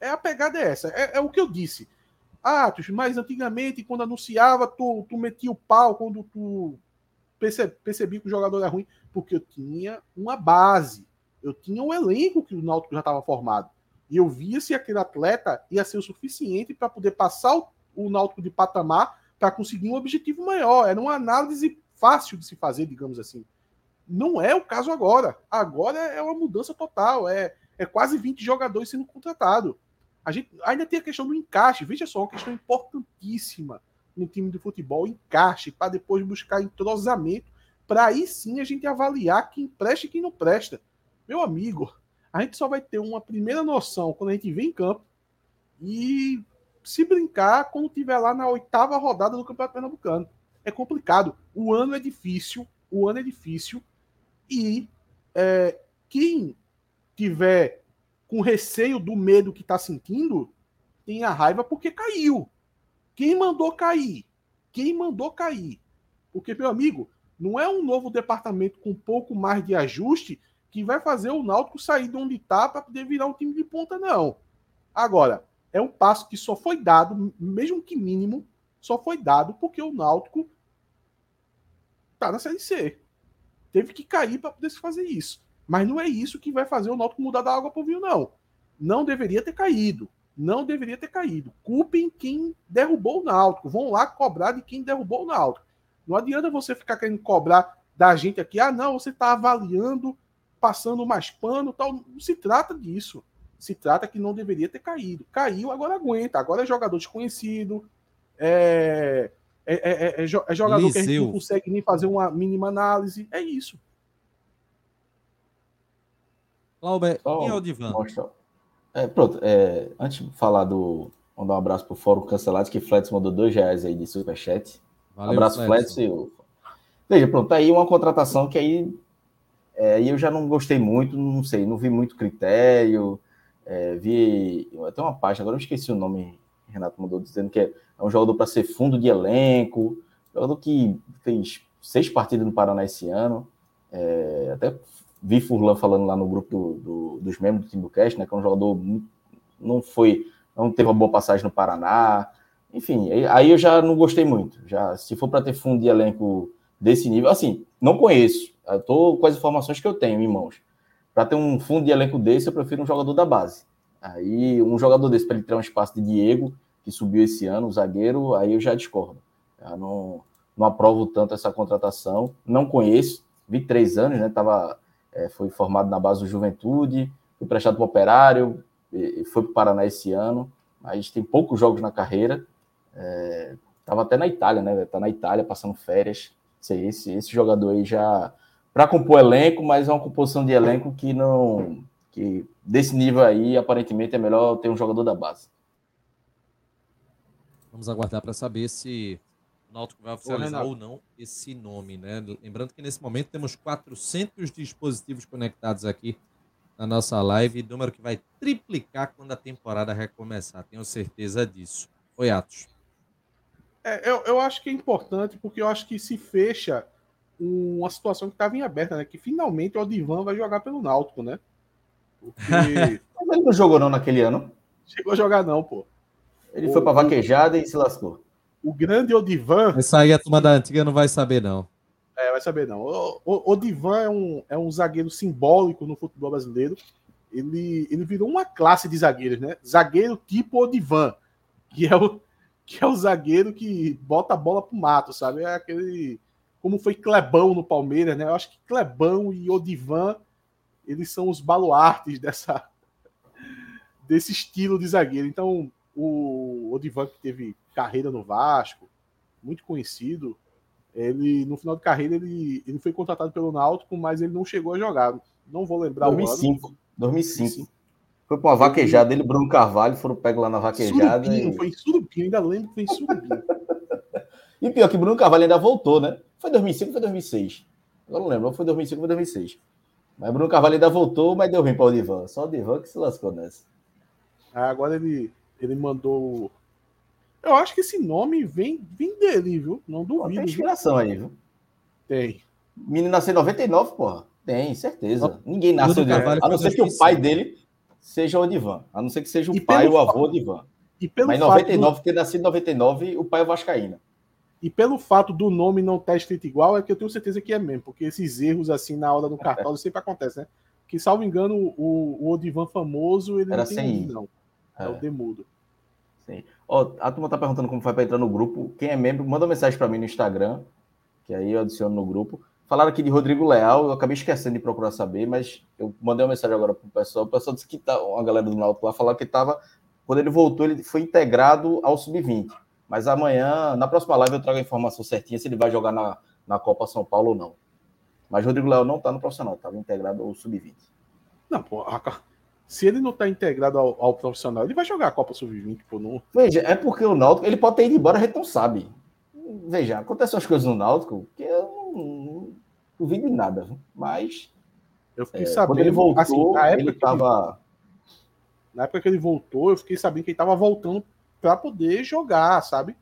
B: É a pegada é essa. É, é o que eu disse. Ah, mas antigamente, quando anunciava, tu, tu metia o pau quando tu percebi, percebi que o jogador era ruim, porque eu tinha uma base. Eu tinha um elenco que o Náutico já estava formado. E eu via se aquele atleta ia ser o suficiente para poder passar o, o Náutico de patamar para conseguir um objetivo maior. Era uma análise fácil de se fazer, digamos assim. Não é o caso agora. Agora é uma mudança total. É, é quase 20 jogadores sendo contratados. A gente ainda tem a questão do encaixe. Veja só, uma questão importantíssima no time de futebol, encaixe, para depois buscar entrosamento, para aí sim a gente avaliar quem presta e quem não presta. Meu amigo, a gente só vai ter uma primeira noção quando a gente vem em campo. E se brincar, quando tiver lá na oitava rodada do Campeonato Pernambucano. É complicado. O ano é difícil, o ano é difícil. E é, quem tiver com receio do medo que está sentindo, tem a raiva porque caiu. Quem mandou cair? Quem mandou cair? Porque, meu amigo, não é um novo departamento com pouco mais de ajuste que vai fazer o Náutico sair de onde está para poder virar um time de ponta, não. Agora, é um passo que só foi dado, mesmo que mínimo, só foi dado porque o Náutico tá na Série C. Teve que cair para poder se fazer isso. Mas não é isso que vai fazer o Náutico mudar da água para o vinho, não. Não deveria ter caído. Não deveria ter caído. Culpem quem derrubou o Náutico. Vão lá cobrar de quem derrubou o Náutico. Não adianta você ficar querendo cobrar da gente aqui. Ah, não, você está avaliando passando mais pano tal. Não se trata disso. Se trata que não deveria ter caído. Caiu, agora aguenta. Agora é jogador desconhecido. É, é, é, é, é jogador Liseu. que a gente não consegue nem fazer uma mínima análise. É isso.
C: Lauber, quem é o Divan?
A: É, pronto, é, antes de falar do. Mandar um abraço pro Fórum Cancelado, que Flets mandou dois reais aí de superchat. Valeu, abraço. Flets. Veja, pronto, tá aí uma contratação que aí é, e eu já não gostei muito, não sei, não vi muito critério. É, vi até uma página, agora eu esqueci o nome, Renato mandou dizendo que é, é um jogador para ser fundo de elenco, jogador que fez seis partidas no Paraná esse ano. É, até vi Furlan falando lá no grupo do, do, dos membros do time do Cast, né, que é um jogador não foi, não teve uma boa passagem no Paraná. Enfim, aí eu já não gostei muito. Já se for para ter fundo de elenco desse nível, assim, não conheço, Estou com as informações que eu tenho em mãos. Para ter um fundo de elenco desse, eu prefiro um jogador da base. Aí, um jogador desse, para ele ter um espaço de Diego, que subiu esse ano, o zagueiro, aí eu já discordo. Eu não, não aprovo tanto essa contratação. Não conheço, vi três anos, né? Tava, é, foi formado na base do Juventude, foi prestado para o Operário, foi para o Paraná esse ano, mas tem poucos jogos na carreira. É, até na Itália, né? Está na Itália, passando férias. Esse, esse jogador aí já para compor elenco, mas é uma composição de elenco que não. que desse nível aí, aparentemente, é melhor ter um jogador da base.
C: Vamos aguardar para saber se o Náutico vai oficializar ou não esse nome, né? Lembrando que nesse momento temos 400 dispositivos conectados aqui na nossa live, número que vai triplicar quando a temporada recomeçar, tenho certeza disso. Oi, Atos.
B: É, eu, eu acho que é importante porque eu acho que se fecha uma situação que estava em aberta, né? Que finalmente o Odivan vai jogar pelo Náutico, né?
A: Porque... ele não jogou não naquele ano.
B: Chegou a jogar não, pô.
A: Ele o, foi para vaquejada e se lascou.
B: O grande Odivan...
C: Essa aí a turma da antiga não vai saber não.
B: É, vai saber não. O, o Odivan é um, é um zagueiro simbólico no futebol brasileiro. Ele, ele virou uma classe de zagueiros, né? Zagueiro tipo Odivan, que é o, que é o zagueiro que bota a bola pro mato, sabe? É aquele como foi Clebão no Palmeiras, né? Eu acho que Clebão e Odivan, eles são os baluartes dessa desse estilo de zagueiro. Então, o Odivan que teve carreira no Vasco, muito conhecido, ele no final de carreira ele, ele foi contratado pelo Náutico, mas ele não chegou a jogar. Não vou lembrar
A: 2005, o ano. 2005. 2005. Foi para uma vaquejada, ele Bruno Carvalho foram pegos lá na vaquejada.
B: Surubinho, e... Foi em Surubinho, ainda lembro que foi em Surubinho.
A: E pior que Bruno Carvalho ainda voltou, né? Foi 2005 ou foi 2006? Agora não lembro, foi 2005 ou foi 2006. Mas Bruno Carvalho ainda voltou, mas deu ruim para o Divan. Só o Divan que se lascou nessa.
B: Ah, agora ele, ele mandou. Eu acho que esse nome vem, vem dele, viu? Não duvido.
A: Tem inspiração aí, viu?
B: Tem.
A: Menino nasceu em 99, porra. Tem, certeza. Ninguém nasceu dele. A não ser que o pai dele seja o Divan. A não ser que seja o e pai ou o avô de Ivan. Mas em 99, do... ter nascido em 99, o pai é Vascaína.
B: E pelo fato do nome não estar escrito igual, é que eu tenho certeza que é mesmo, porque esses erros assim na hora do cartão sempre acontecem, né? Que, salvo engano, o, o Odivan famoso, ele
A: Era não tem sem...
B: não. É, é o Demudo.
A: Sim. Ó, a turma tá perguntando como foi para entrar no grupo. Quem é membro, manda uma mensagem para mim no Instagram, que aí eu adiciono no grupo. Falaram aqui de Rodrigo Leal, eu acabei esquecendo de procurar saber, mas eu mandei uma mensagem agora pro pessoal. O pessoal disse que tá, uma galera do Náutico lá falou que tava, quando ele voltou, ele foi integrado ao sub-20. Mas amanhã, na próxima live, eu trago a informação certinha se ele vai jogar na, na Copa São Paulo ou não. Mas Rodrigo Léo não está no profissional, estava integrado ao Sub-20.
B: Não, pô, se ele não está integrado ao, ao, profissional, ele vai jogar a Copa Sub-20, pô. Não...
A: Veja, é porque o Náutico, ele pode ter ido embora, a gente não sabe. Veja, acontecem as coisas no Náutico que eu não, não duvido de nada, mas.
B: Eu fiquei é, sabendo. Quando ele
A: voltou, assim, na época ele estava.
B: Na época que ele voltou, eu fiquei sabendo que ele estava voltando para poder jogar, sabe?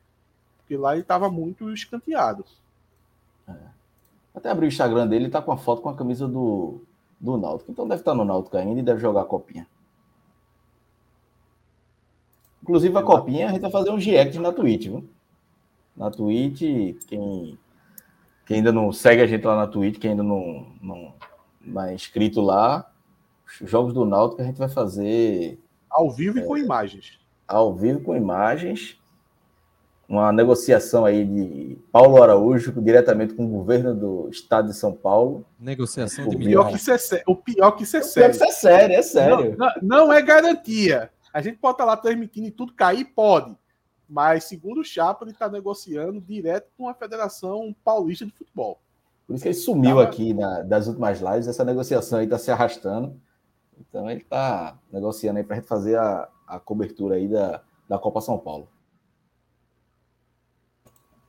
B: Porque lá ele estava muito escanteado.
A: É. Até abri o Instagram dele, ele tá com a foto com a camisa do, do Náutico. Então deve estar no Náutico ainda e deve jogar a copinha. Inclusive a copinha, a gente vai fazer um direct na Twitch, viu? Na Twitch, quem, quem ainda não segue a gente lá na Twitch, quem ainda não, não, não é inscrito lá, os jogos do Náutico a gente vai fazer...
B: Ao vivo é, e com imagens.
A: Ao vivo com imagens uma negociação aí de Paulo Araújo diretamente com o governo do estado de São Paulo.
C: Negociação
B: de pior que isso é, O pior que isso é
A: sério. Isso é sério, é sério.
B: Não, não, não, é garantia. A gente pode estar lá transmitindo e tudo cair, pode. Mas, segundo o Chapa, ele está negociando direto com a Federação Paulista de Futebol.
A: Por isso que ele sumiu Tava... aqui na, das últimas lives. Essa negociação aí está se arrastando. Então, ele está negociando aí para a gente fazer a, a cobertura aí da, da Copa São Paulo.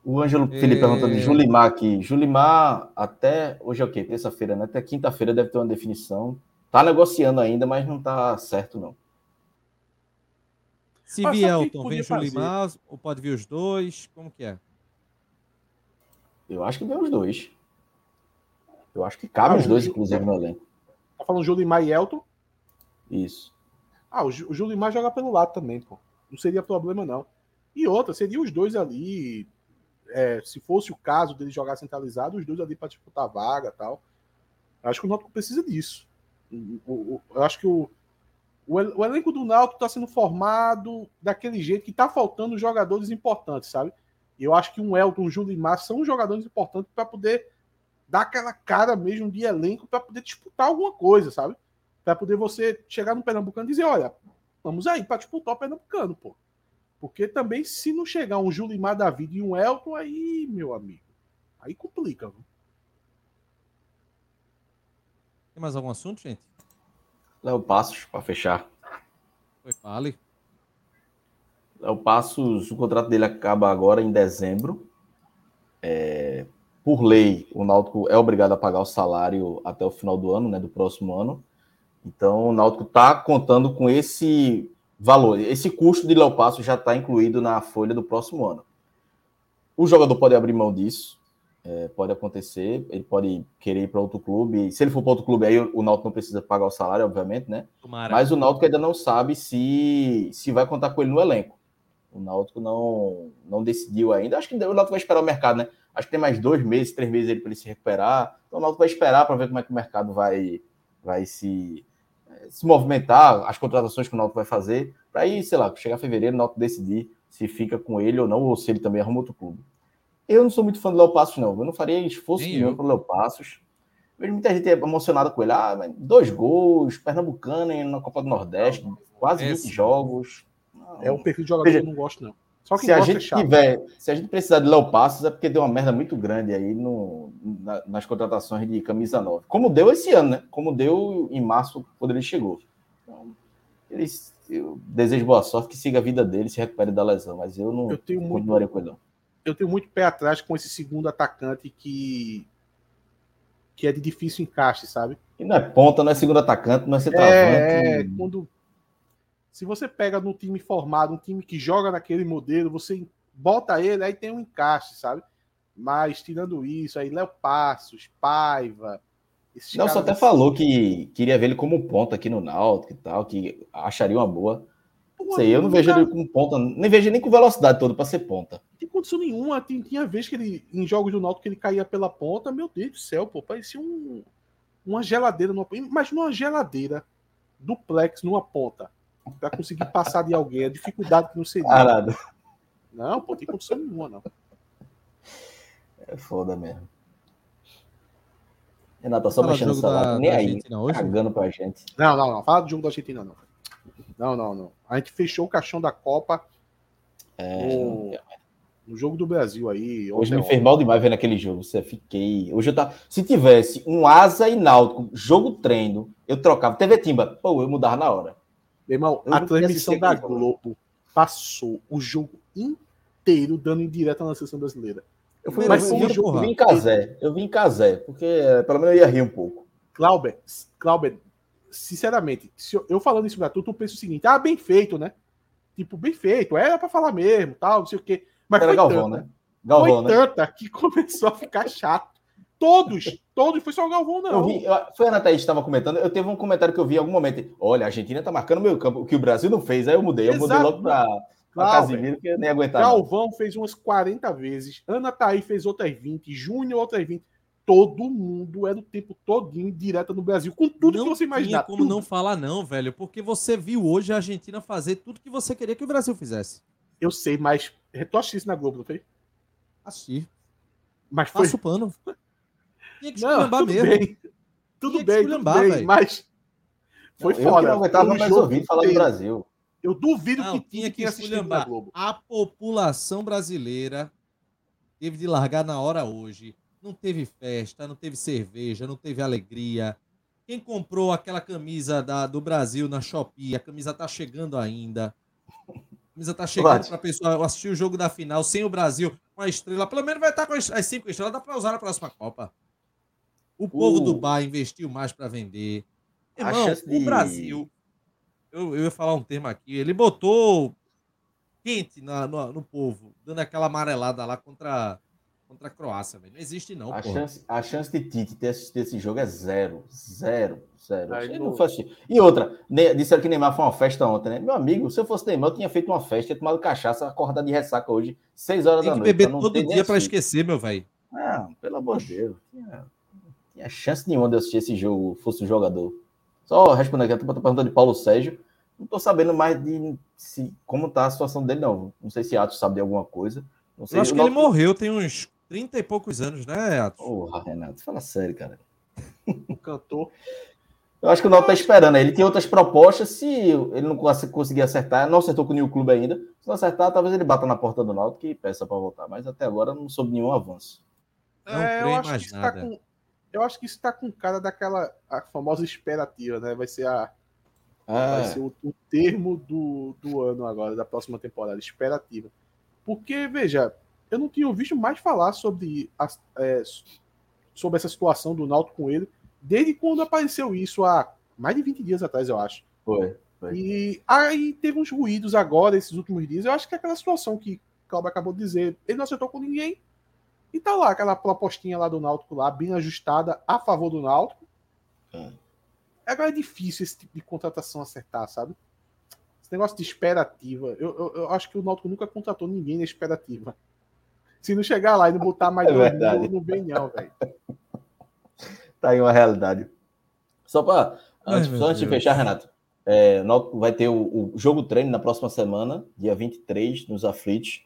A: O Ângelo Felipe perguntando de Julimar aqui. Julimar, até hoje é o quê? Terça-feira, né? Até quinta-feira deve ter uma definição. Tá negociando ainda, mas não tá certo, não.
C: Se vier Elton, vem Julimar, ou pode vir os dois? Como que é?
A: Eu acho que vem os dois. Eu acho que cabe ah, os dois, inclusive, no elenco.
B: Tá falando Julimar e Elton?
A: Isso.
B: Ah, o, o Julimar joga pelo lado também, pô. Não seria problema, não. E outra, seria os dois ali é, se fosse o caso dele jogar centralizado, os dois ali para disputar vaga tal. Acho que o Náutico precisa disso. eu acho que o, o, o elenco do Náutico está sendo formado daquele jeito que está faltando jogadores importantes, sabe? Eu acho que um Elton, um Julimar são jogadores importantes para poder dar aquela cara mesmo de elenco para poder disputar alguma coisa, sabe? Para poder você chegar no Pernambucano e dizer, olha, vamos aí para disputar o Pernambucano, pô. Porque também, se não chegar um Julimar David e um Elton, aí, meu amigo, aí complica. Viu?
C: Tem mais algum assunto, gente?
A: Léo Passos, para fechar.
C: Foi, fale.
A: Léo Passos, o contrato dele acaba agora em dezembro. É, por lei, o Náutico é obrigado a pagar o salário até o final do ano, né, do próximo ano. Então, o Náutico está contando com esse valor. Esse custo de Léo Passo já está incluído na folha do próximo ano. O jogador pode abrir mão disso, é, pode acontecer, ele pode querer ir para outro clube. Se ele for para outro clube, aí o Náutico não precisa pagar o salário, obviamente, né? Tomara. Mas o Náutico ainda não sabe se, se vai contar com ele no elenco. O Náutico não, não decidiu ainda. Acho que o Náutico vai esperar o mercado, né? Acho que tem mais dois meses, três meses para ele se recuperar. Então o Náutico vai esperar para ver como é que o mercado vai, vai se, se movimentar, as contratações que o Náutico vai fazer, para aí, sei lá, chegar fevereiro, o Náutico decidir se fica com ele ou não, ou se ele também arruma outro clube. Eu não sou muito fã do Léo Passos, não. Eu não faria esforço nenhum para o Léo Passos. Vejo muita gente emocionada com ele. Ah, dois gols, Pernambucano na Copa do Nordeste, quase 20 jogos.
B: Não. É um perfil de jogador Veja, que eu não gosto, não.
A: Só que se a gente é tiver, se a gente precisar de Léo Passos, é porque deu uma merda muito grande aí no, na, nas contratações de camisa nova. Como deu esse ano, né? Como deu em março, quando ele chegou. Então, eles, eu desejo boa sorte, que siga a vida dele, se recupere da lesão, mas eu não
B: eu tenho continuaria muito, com ele, não. Eu tenho muito pé atrás com esse segundo atacante que que é de difícil encaixe, sabe?
A: E não é ponta, não é segundo atacante, não é centroavante.
B: É, quando se você pega num time formado, um time que joga naquele modelo, você bota ele, aí tem um encaixe, sabe? Mas tirando isso, aí Léo Passos, Paiva.
A: Nelson até falou que queria ver ele como ponta aqui no Náutico e tal, que acharia uma boa. Pô, Sei, eu não vejo cara... ele com ponta, nem vejo nem com velocidade toda para ser ponta.
B: Não tem condição nenhuma. Tinha, tinha vez que ele, em jogos do Náutico, que ele caía pela ponta, meu Deus do céu, pô, parecia um, uma geladeira. Numa, imagina uma geladeira duplex numa ponta para conseguir passar de alguém, a dificuldade que não seria.
A: Parado.
B: Não, pô, tem condição nenhuma, não.
A: É foda mesmo. Renato, só mexendo no celular, nem aí, hoje? cagando pra gente.
B: Não, não, não. Fala do jogo da Argentina, não. Não, não, não. A gente fechou o caixão da Copa
A: é, no,
B: No jogo do Brasil aí.
A: Hoje me fez mal demais vendo aquele jogo. Você fiquei. Hoje eu tava. Se tivesse um asa e náutico, jogo treino, eu trocava. TV Timba, pô, eu mudava na hora.
B: Meu irmão, a transmissão da Globo passou o jogo inteiro dando indireta na seleção brasileira.
A: Eu fui, mas eu, eu, eu, vim em casé. Eu vim em casé, porque eh, pelo menos eu ia rir um pouco.
B: Clauber, Clauber, sinceramente, se eu, eu falando isso pra tu, tu pensa o seguinte: ah, bem feito, né? Tipo, bem feito, era pra falar mesmo, tal, não sei o quê. Mas era foi Galvão, tanta, né? Galvão, foi né? tanta que começou a ficar chato. Todos, todos, foi só o Galvão, não.
A: Eu vi, foi a Ana Thaís que estava comentando. Eu teve um comentário que eu vi em algum momento. Olha, a Argentina tá marcando meio campo, o que o Brasil não fez. Aí eu mudei. Eu Exato. mudei logo para Casimiro, que eu nem aguentava.
B: Galvão fez umas 40 vezes. Ana Thaís fez outras 20. Júnior outras 20 todo mundo era o tempo todinho direto no Brasil, com tudo
C: não
B: que você imaginar.
C: como
B: tudo.
C: não falar não, velho, porque você viu hoje a Argentina fazer tudo que você queria que o Brasil fizesse.
B: Eu sei, mas tu assistiu isso na Globo, não foi?
C: Assisti.
B: Mas foi...
C: Passa o pano.
B: Tinha que tudo mesmo. Bem. Tudo bem, tudo bem, véio. mas foi não, foda. Eu
A: não aguentava mais ouvir falar do Brasil.
B: Eu duvido não,
C: que tinha que Globo. A população brasileira teve de largar na hora hoje não teve festa, não teve cerveja, não teve alegria. Quem comprou aquela camisa da, do Brasil na Shopee, a camisa tá chegando ainda. A camisa tá chegando para a pessoa assistir o jogo da final sem o Brasil com a estrela. Pelo menos vai estar tá com as cinco estrelas, dá para usar na próxima Copa. O povo uh. do bar investiu mais para vender. Irmão, de... o Brasil, eu, eu ia falar um termo aqui, ele botou quente na, no, no povo, dando aquela amarelada lá contra contra a Croácia, velho. Não existe, não.
A: A, chance, a chance de Tite ter assistido esse jogo é zero. Zero. Zero. Aí, não foi E outra, ne, disseram que Neymar foi uma festa ontem, né? Meu amigo, se eu fosse Neymar, eu tinha feito uma festa, tinha tomado cachaça, acordado de ressaca hoje, 6 horas
C: Tem
A: da noite.
C: Tem que beber todo dia para esquecer, meu velho.
A: Não, pelo amor de Deus. Tinha chance nenhuma de assistir esse jogo, fosse um jogador. Só respondendo aqui, eu tô perguntando de Paulo Sérgio. Não tô sabendo mais de se, como tá a situação dele, não. Não sei se Atos sabe de alguma coisa. Não sei,
C: eu acho que ele morreu tem uns 30 e poucos anos, né, Atos?
A: Porra, Renato, fala sério, cara.
B: O cantor.
A: Eu acho que o Náutico tá esperando. Ele tem outras propostas. Se ele não conseguir acertar, não acertou com o New Clube ainda. Se não acertar, talvez ele bata na porta do Náutico e peça para voltar. Mas até agora não soube nenhum avanço.
B: Não é, eu, acho que tá com, eu acho que isso está com cara daquela a famosa esperativa, né? Vai ser a ah. vai ser o, o, termo do, do ano agora, da próxima temporada, esperativa. Porque, veja, eu não tinha visto mais falar sobre, a, é, sobre essa situação do Náutico com ele desde quando apareceu isso há mais de 20 dias atrás, eu acho.
A: Foi. foi.
B: E aí teve uns ruídos agora, esses últimos dias. Eu acho que é aquela situação que o Cláudio acabou de dizer, ele não acertou com ninguém. E tá lá, aquela propostinha lá do Náutico lá, bem ajustada a favor do Náutico. É. Agora é difícil esse tipo de contratação acertar, sabe? Esse negócio de esperativa. Eu, eu, eu acho que o Náutico nunca contratou ninguém na esperativa. Se não chegar lá e não botar mais é
A: verdade.
B: no Benhão, velho.
A: Tá aí uma realidade. Só para antes, antes de fechar, Renato, é, vai ter o, o, jogo treino na próxima semana, dia 23, nos aflitos.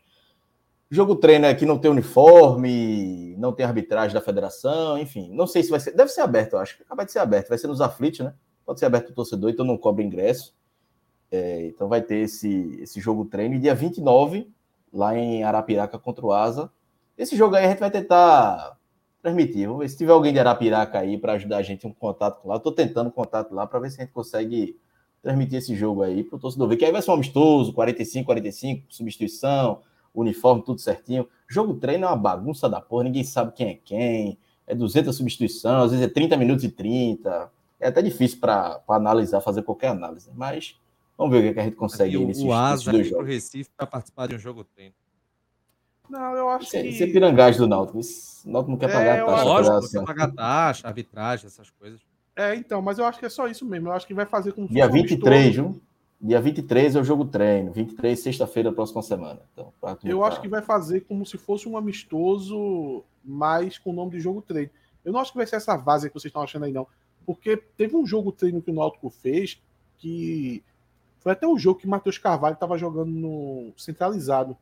A: Jogo treino é que não tem uniforme, não tem arbitragem da federação, enfim. Não sei se vai ser. Deve ser aberto, eu acho. Acaba de ser aberto. Vai ser nos aflitos, né? Pode ser aberto o torcedor, então não cobra ingresso. É, então vai ter esse, esse jogo treino. E dia 29, lá em Arapiraca contra o Asa. Esse jogo aí a gente vai tentar transmitir. Vamos ver se tiver alguém de Arapiraca aí para ajudar a gente um contato lá. Eu tô tentando contato lá para ver se a gente consegue transmitir esse jogo aí para o torcedor ver. Que aí vai ser um amistoso, 45, 45, substituição, uniforme, tudo certinho. Jogo treino é uma bagunça da porra, ninguém sabe quem é quem. É 200 substituição, às vezes é 30 minutos e 30. É até difícil para analisar, fazer qualquer análise. Mas Vamos ver o que a gente consegue
C: aí nesse O Asa dois jogos. Recife para participar de um jogo treino.
B: Não, eu acho
A: isso
B: é, que.
A: Isso é pirangagem do Náutico. O Náutico não quer é, pagar taxa.
C: Lógico, não quer pagar taxa, arbitragem, essas coisas.
B: É, então, mas eu acho que é só isso mesmo. Eu acho que vai fazer com
A: Dia 23, viu? Dia 23 é o jogo treino. 23, sexta-feira, próxima semana. Então,
B: eu acho que vai fazer como se fosse um amistoso, mas com o nome de jogo treino. Eu não acho que vai ser essa vaza que vocês estão achando aí, não. Porque teve um jogo treino que o Náutico fez que foi até um jogo que o Matheus Carvalho estava jogando no centralizado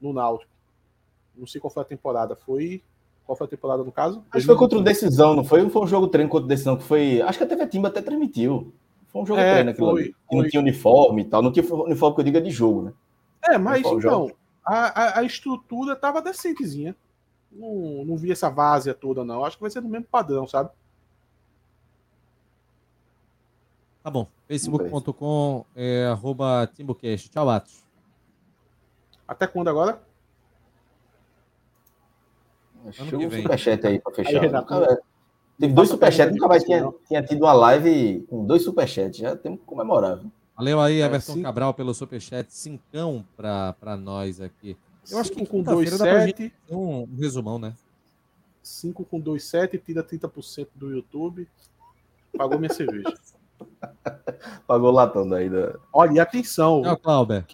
B: no Náutico. Não sei qual foi a temporada. Foi. Qual foi a temporada no caso?
A: Acho que foi contra o Decisão, não foi? Não foi um jogo treino contra o Decisão, que foi. Acho que a TV Timba até transmitiu. Foi um jogo é, treino aquilo foi, ali. Foi. não tinha uniforme e tal. Não tinha uniforme que eu diga de jogo, né?
B: É, mas então. a, a, a estrutura tava decentezinha. Não, não vi essa várzea toda, não. Acho que vai ser no mesmo padrão, sabe?
C: Tá bom. Facebook.com é, arroba TimbuCast. Tchau, Atos.
B: Até quando agora?
A: Chega um superchat aí pra fechar. Aí, Teve dois superchats, nunca mais tinha, tinha tido uma live com dois superchats. Já temos que comemorar. Viu?
C: Valeu aí, é, Everton é, Cabral, pelo superchat. Cincão pra, pra nós aqui.
B: Eu acho que com 2,7.
C: Um, um resumão, né?
B: 5 com 2,7, tira 30% do YouTube. Pagou minha cerveja.
A: Pagou o latão daí. Da...
B: Olha, e atenção.
C: É Clauber.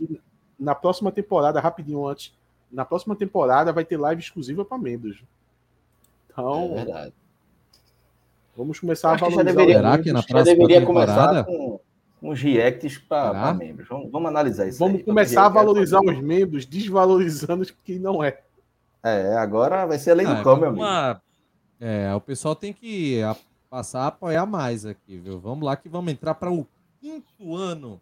B: na próxima temporada, rapidinho antes, na próxima temporada vai ter live exclusiva para membros. Então. É verdade. Vamos começar a valorizar.
A: Já deveria, Será que na próxima já deveria temporada? começar com uns reacts para membros. Vamos, vamos, analisar isso.
B: Vamos
A: aí,
B: começar a valorizar os membros, desvalorizando quem não é.
A: É, agora vai ser a lei ah, do cão, meu amigo. Uma...
C: É, o pessoal tem que passar a apoiar mais aqui, viu? Vamos lá que vamos entrar para o quinto ano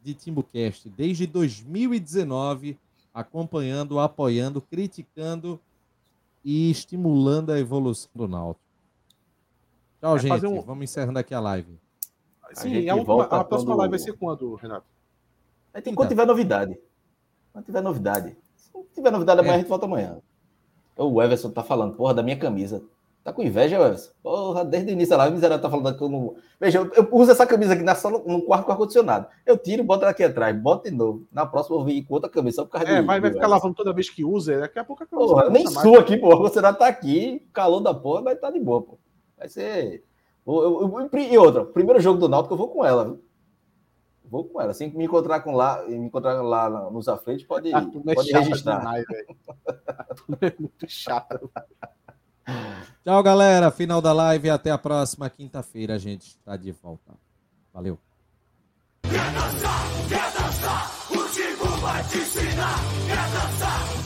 C: de TimbuCast, desde 2019, acompanhando, apoiando, criticando e estimulando a evolução do Náutico. Tchau, é gente. Um... Vamos encerrando aqui a live.
B: Sim, a, última, a próxima quando... live vai ser quando, Renato?
A: Quando tiver novidade. Quando tiver novidade. Se tiver novidade amanhã, é. a gente volta amanhã. O Everson tá falando, porra, da minha camisa. Tá com inveja, Everson? Porra, desde o início da live, o miserável tá falando que eu não. Veja, eu, eu uso essa camisa aqui na sala, no quarto com ar-condicionado. Eu tiro, boto ela aqui atrás, boto de novo. Na próxima eu vou vir com outra camisa, só por causa
B: É, vai, vai ficar lavando toda vez que usa, daqui a pouco a
A: camisa. Porra, nem sua aqui, porra. Você já tá aqui, calor da porra, vai estar tá de boa, pô. Vai ser. Eu, eu, eu, e outra, primeiro jogo do Náutico eu vou com ela, viu? Vou com ela. Assim que me encontrar com lá, me encontrar lá nos aflitos, pode, ah, é pode registrar. Demais, é muito
C: chato. Tchau, galera. Final da live. Até a próxima quinta-feira. A gente está de volta. Valeu. Quer dançar, quer dançar, o vai te ensinar. Quer dançar.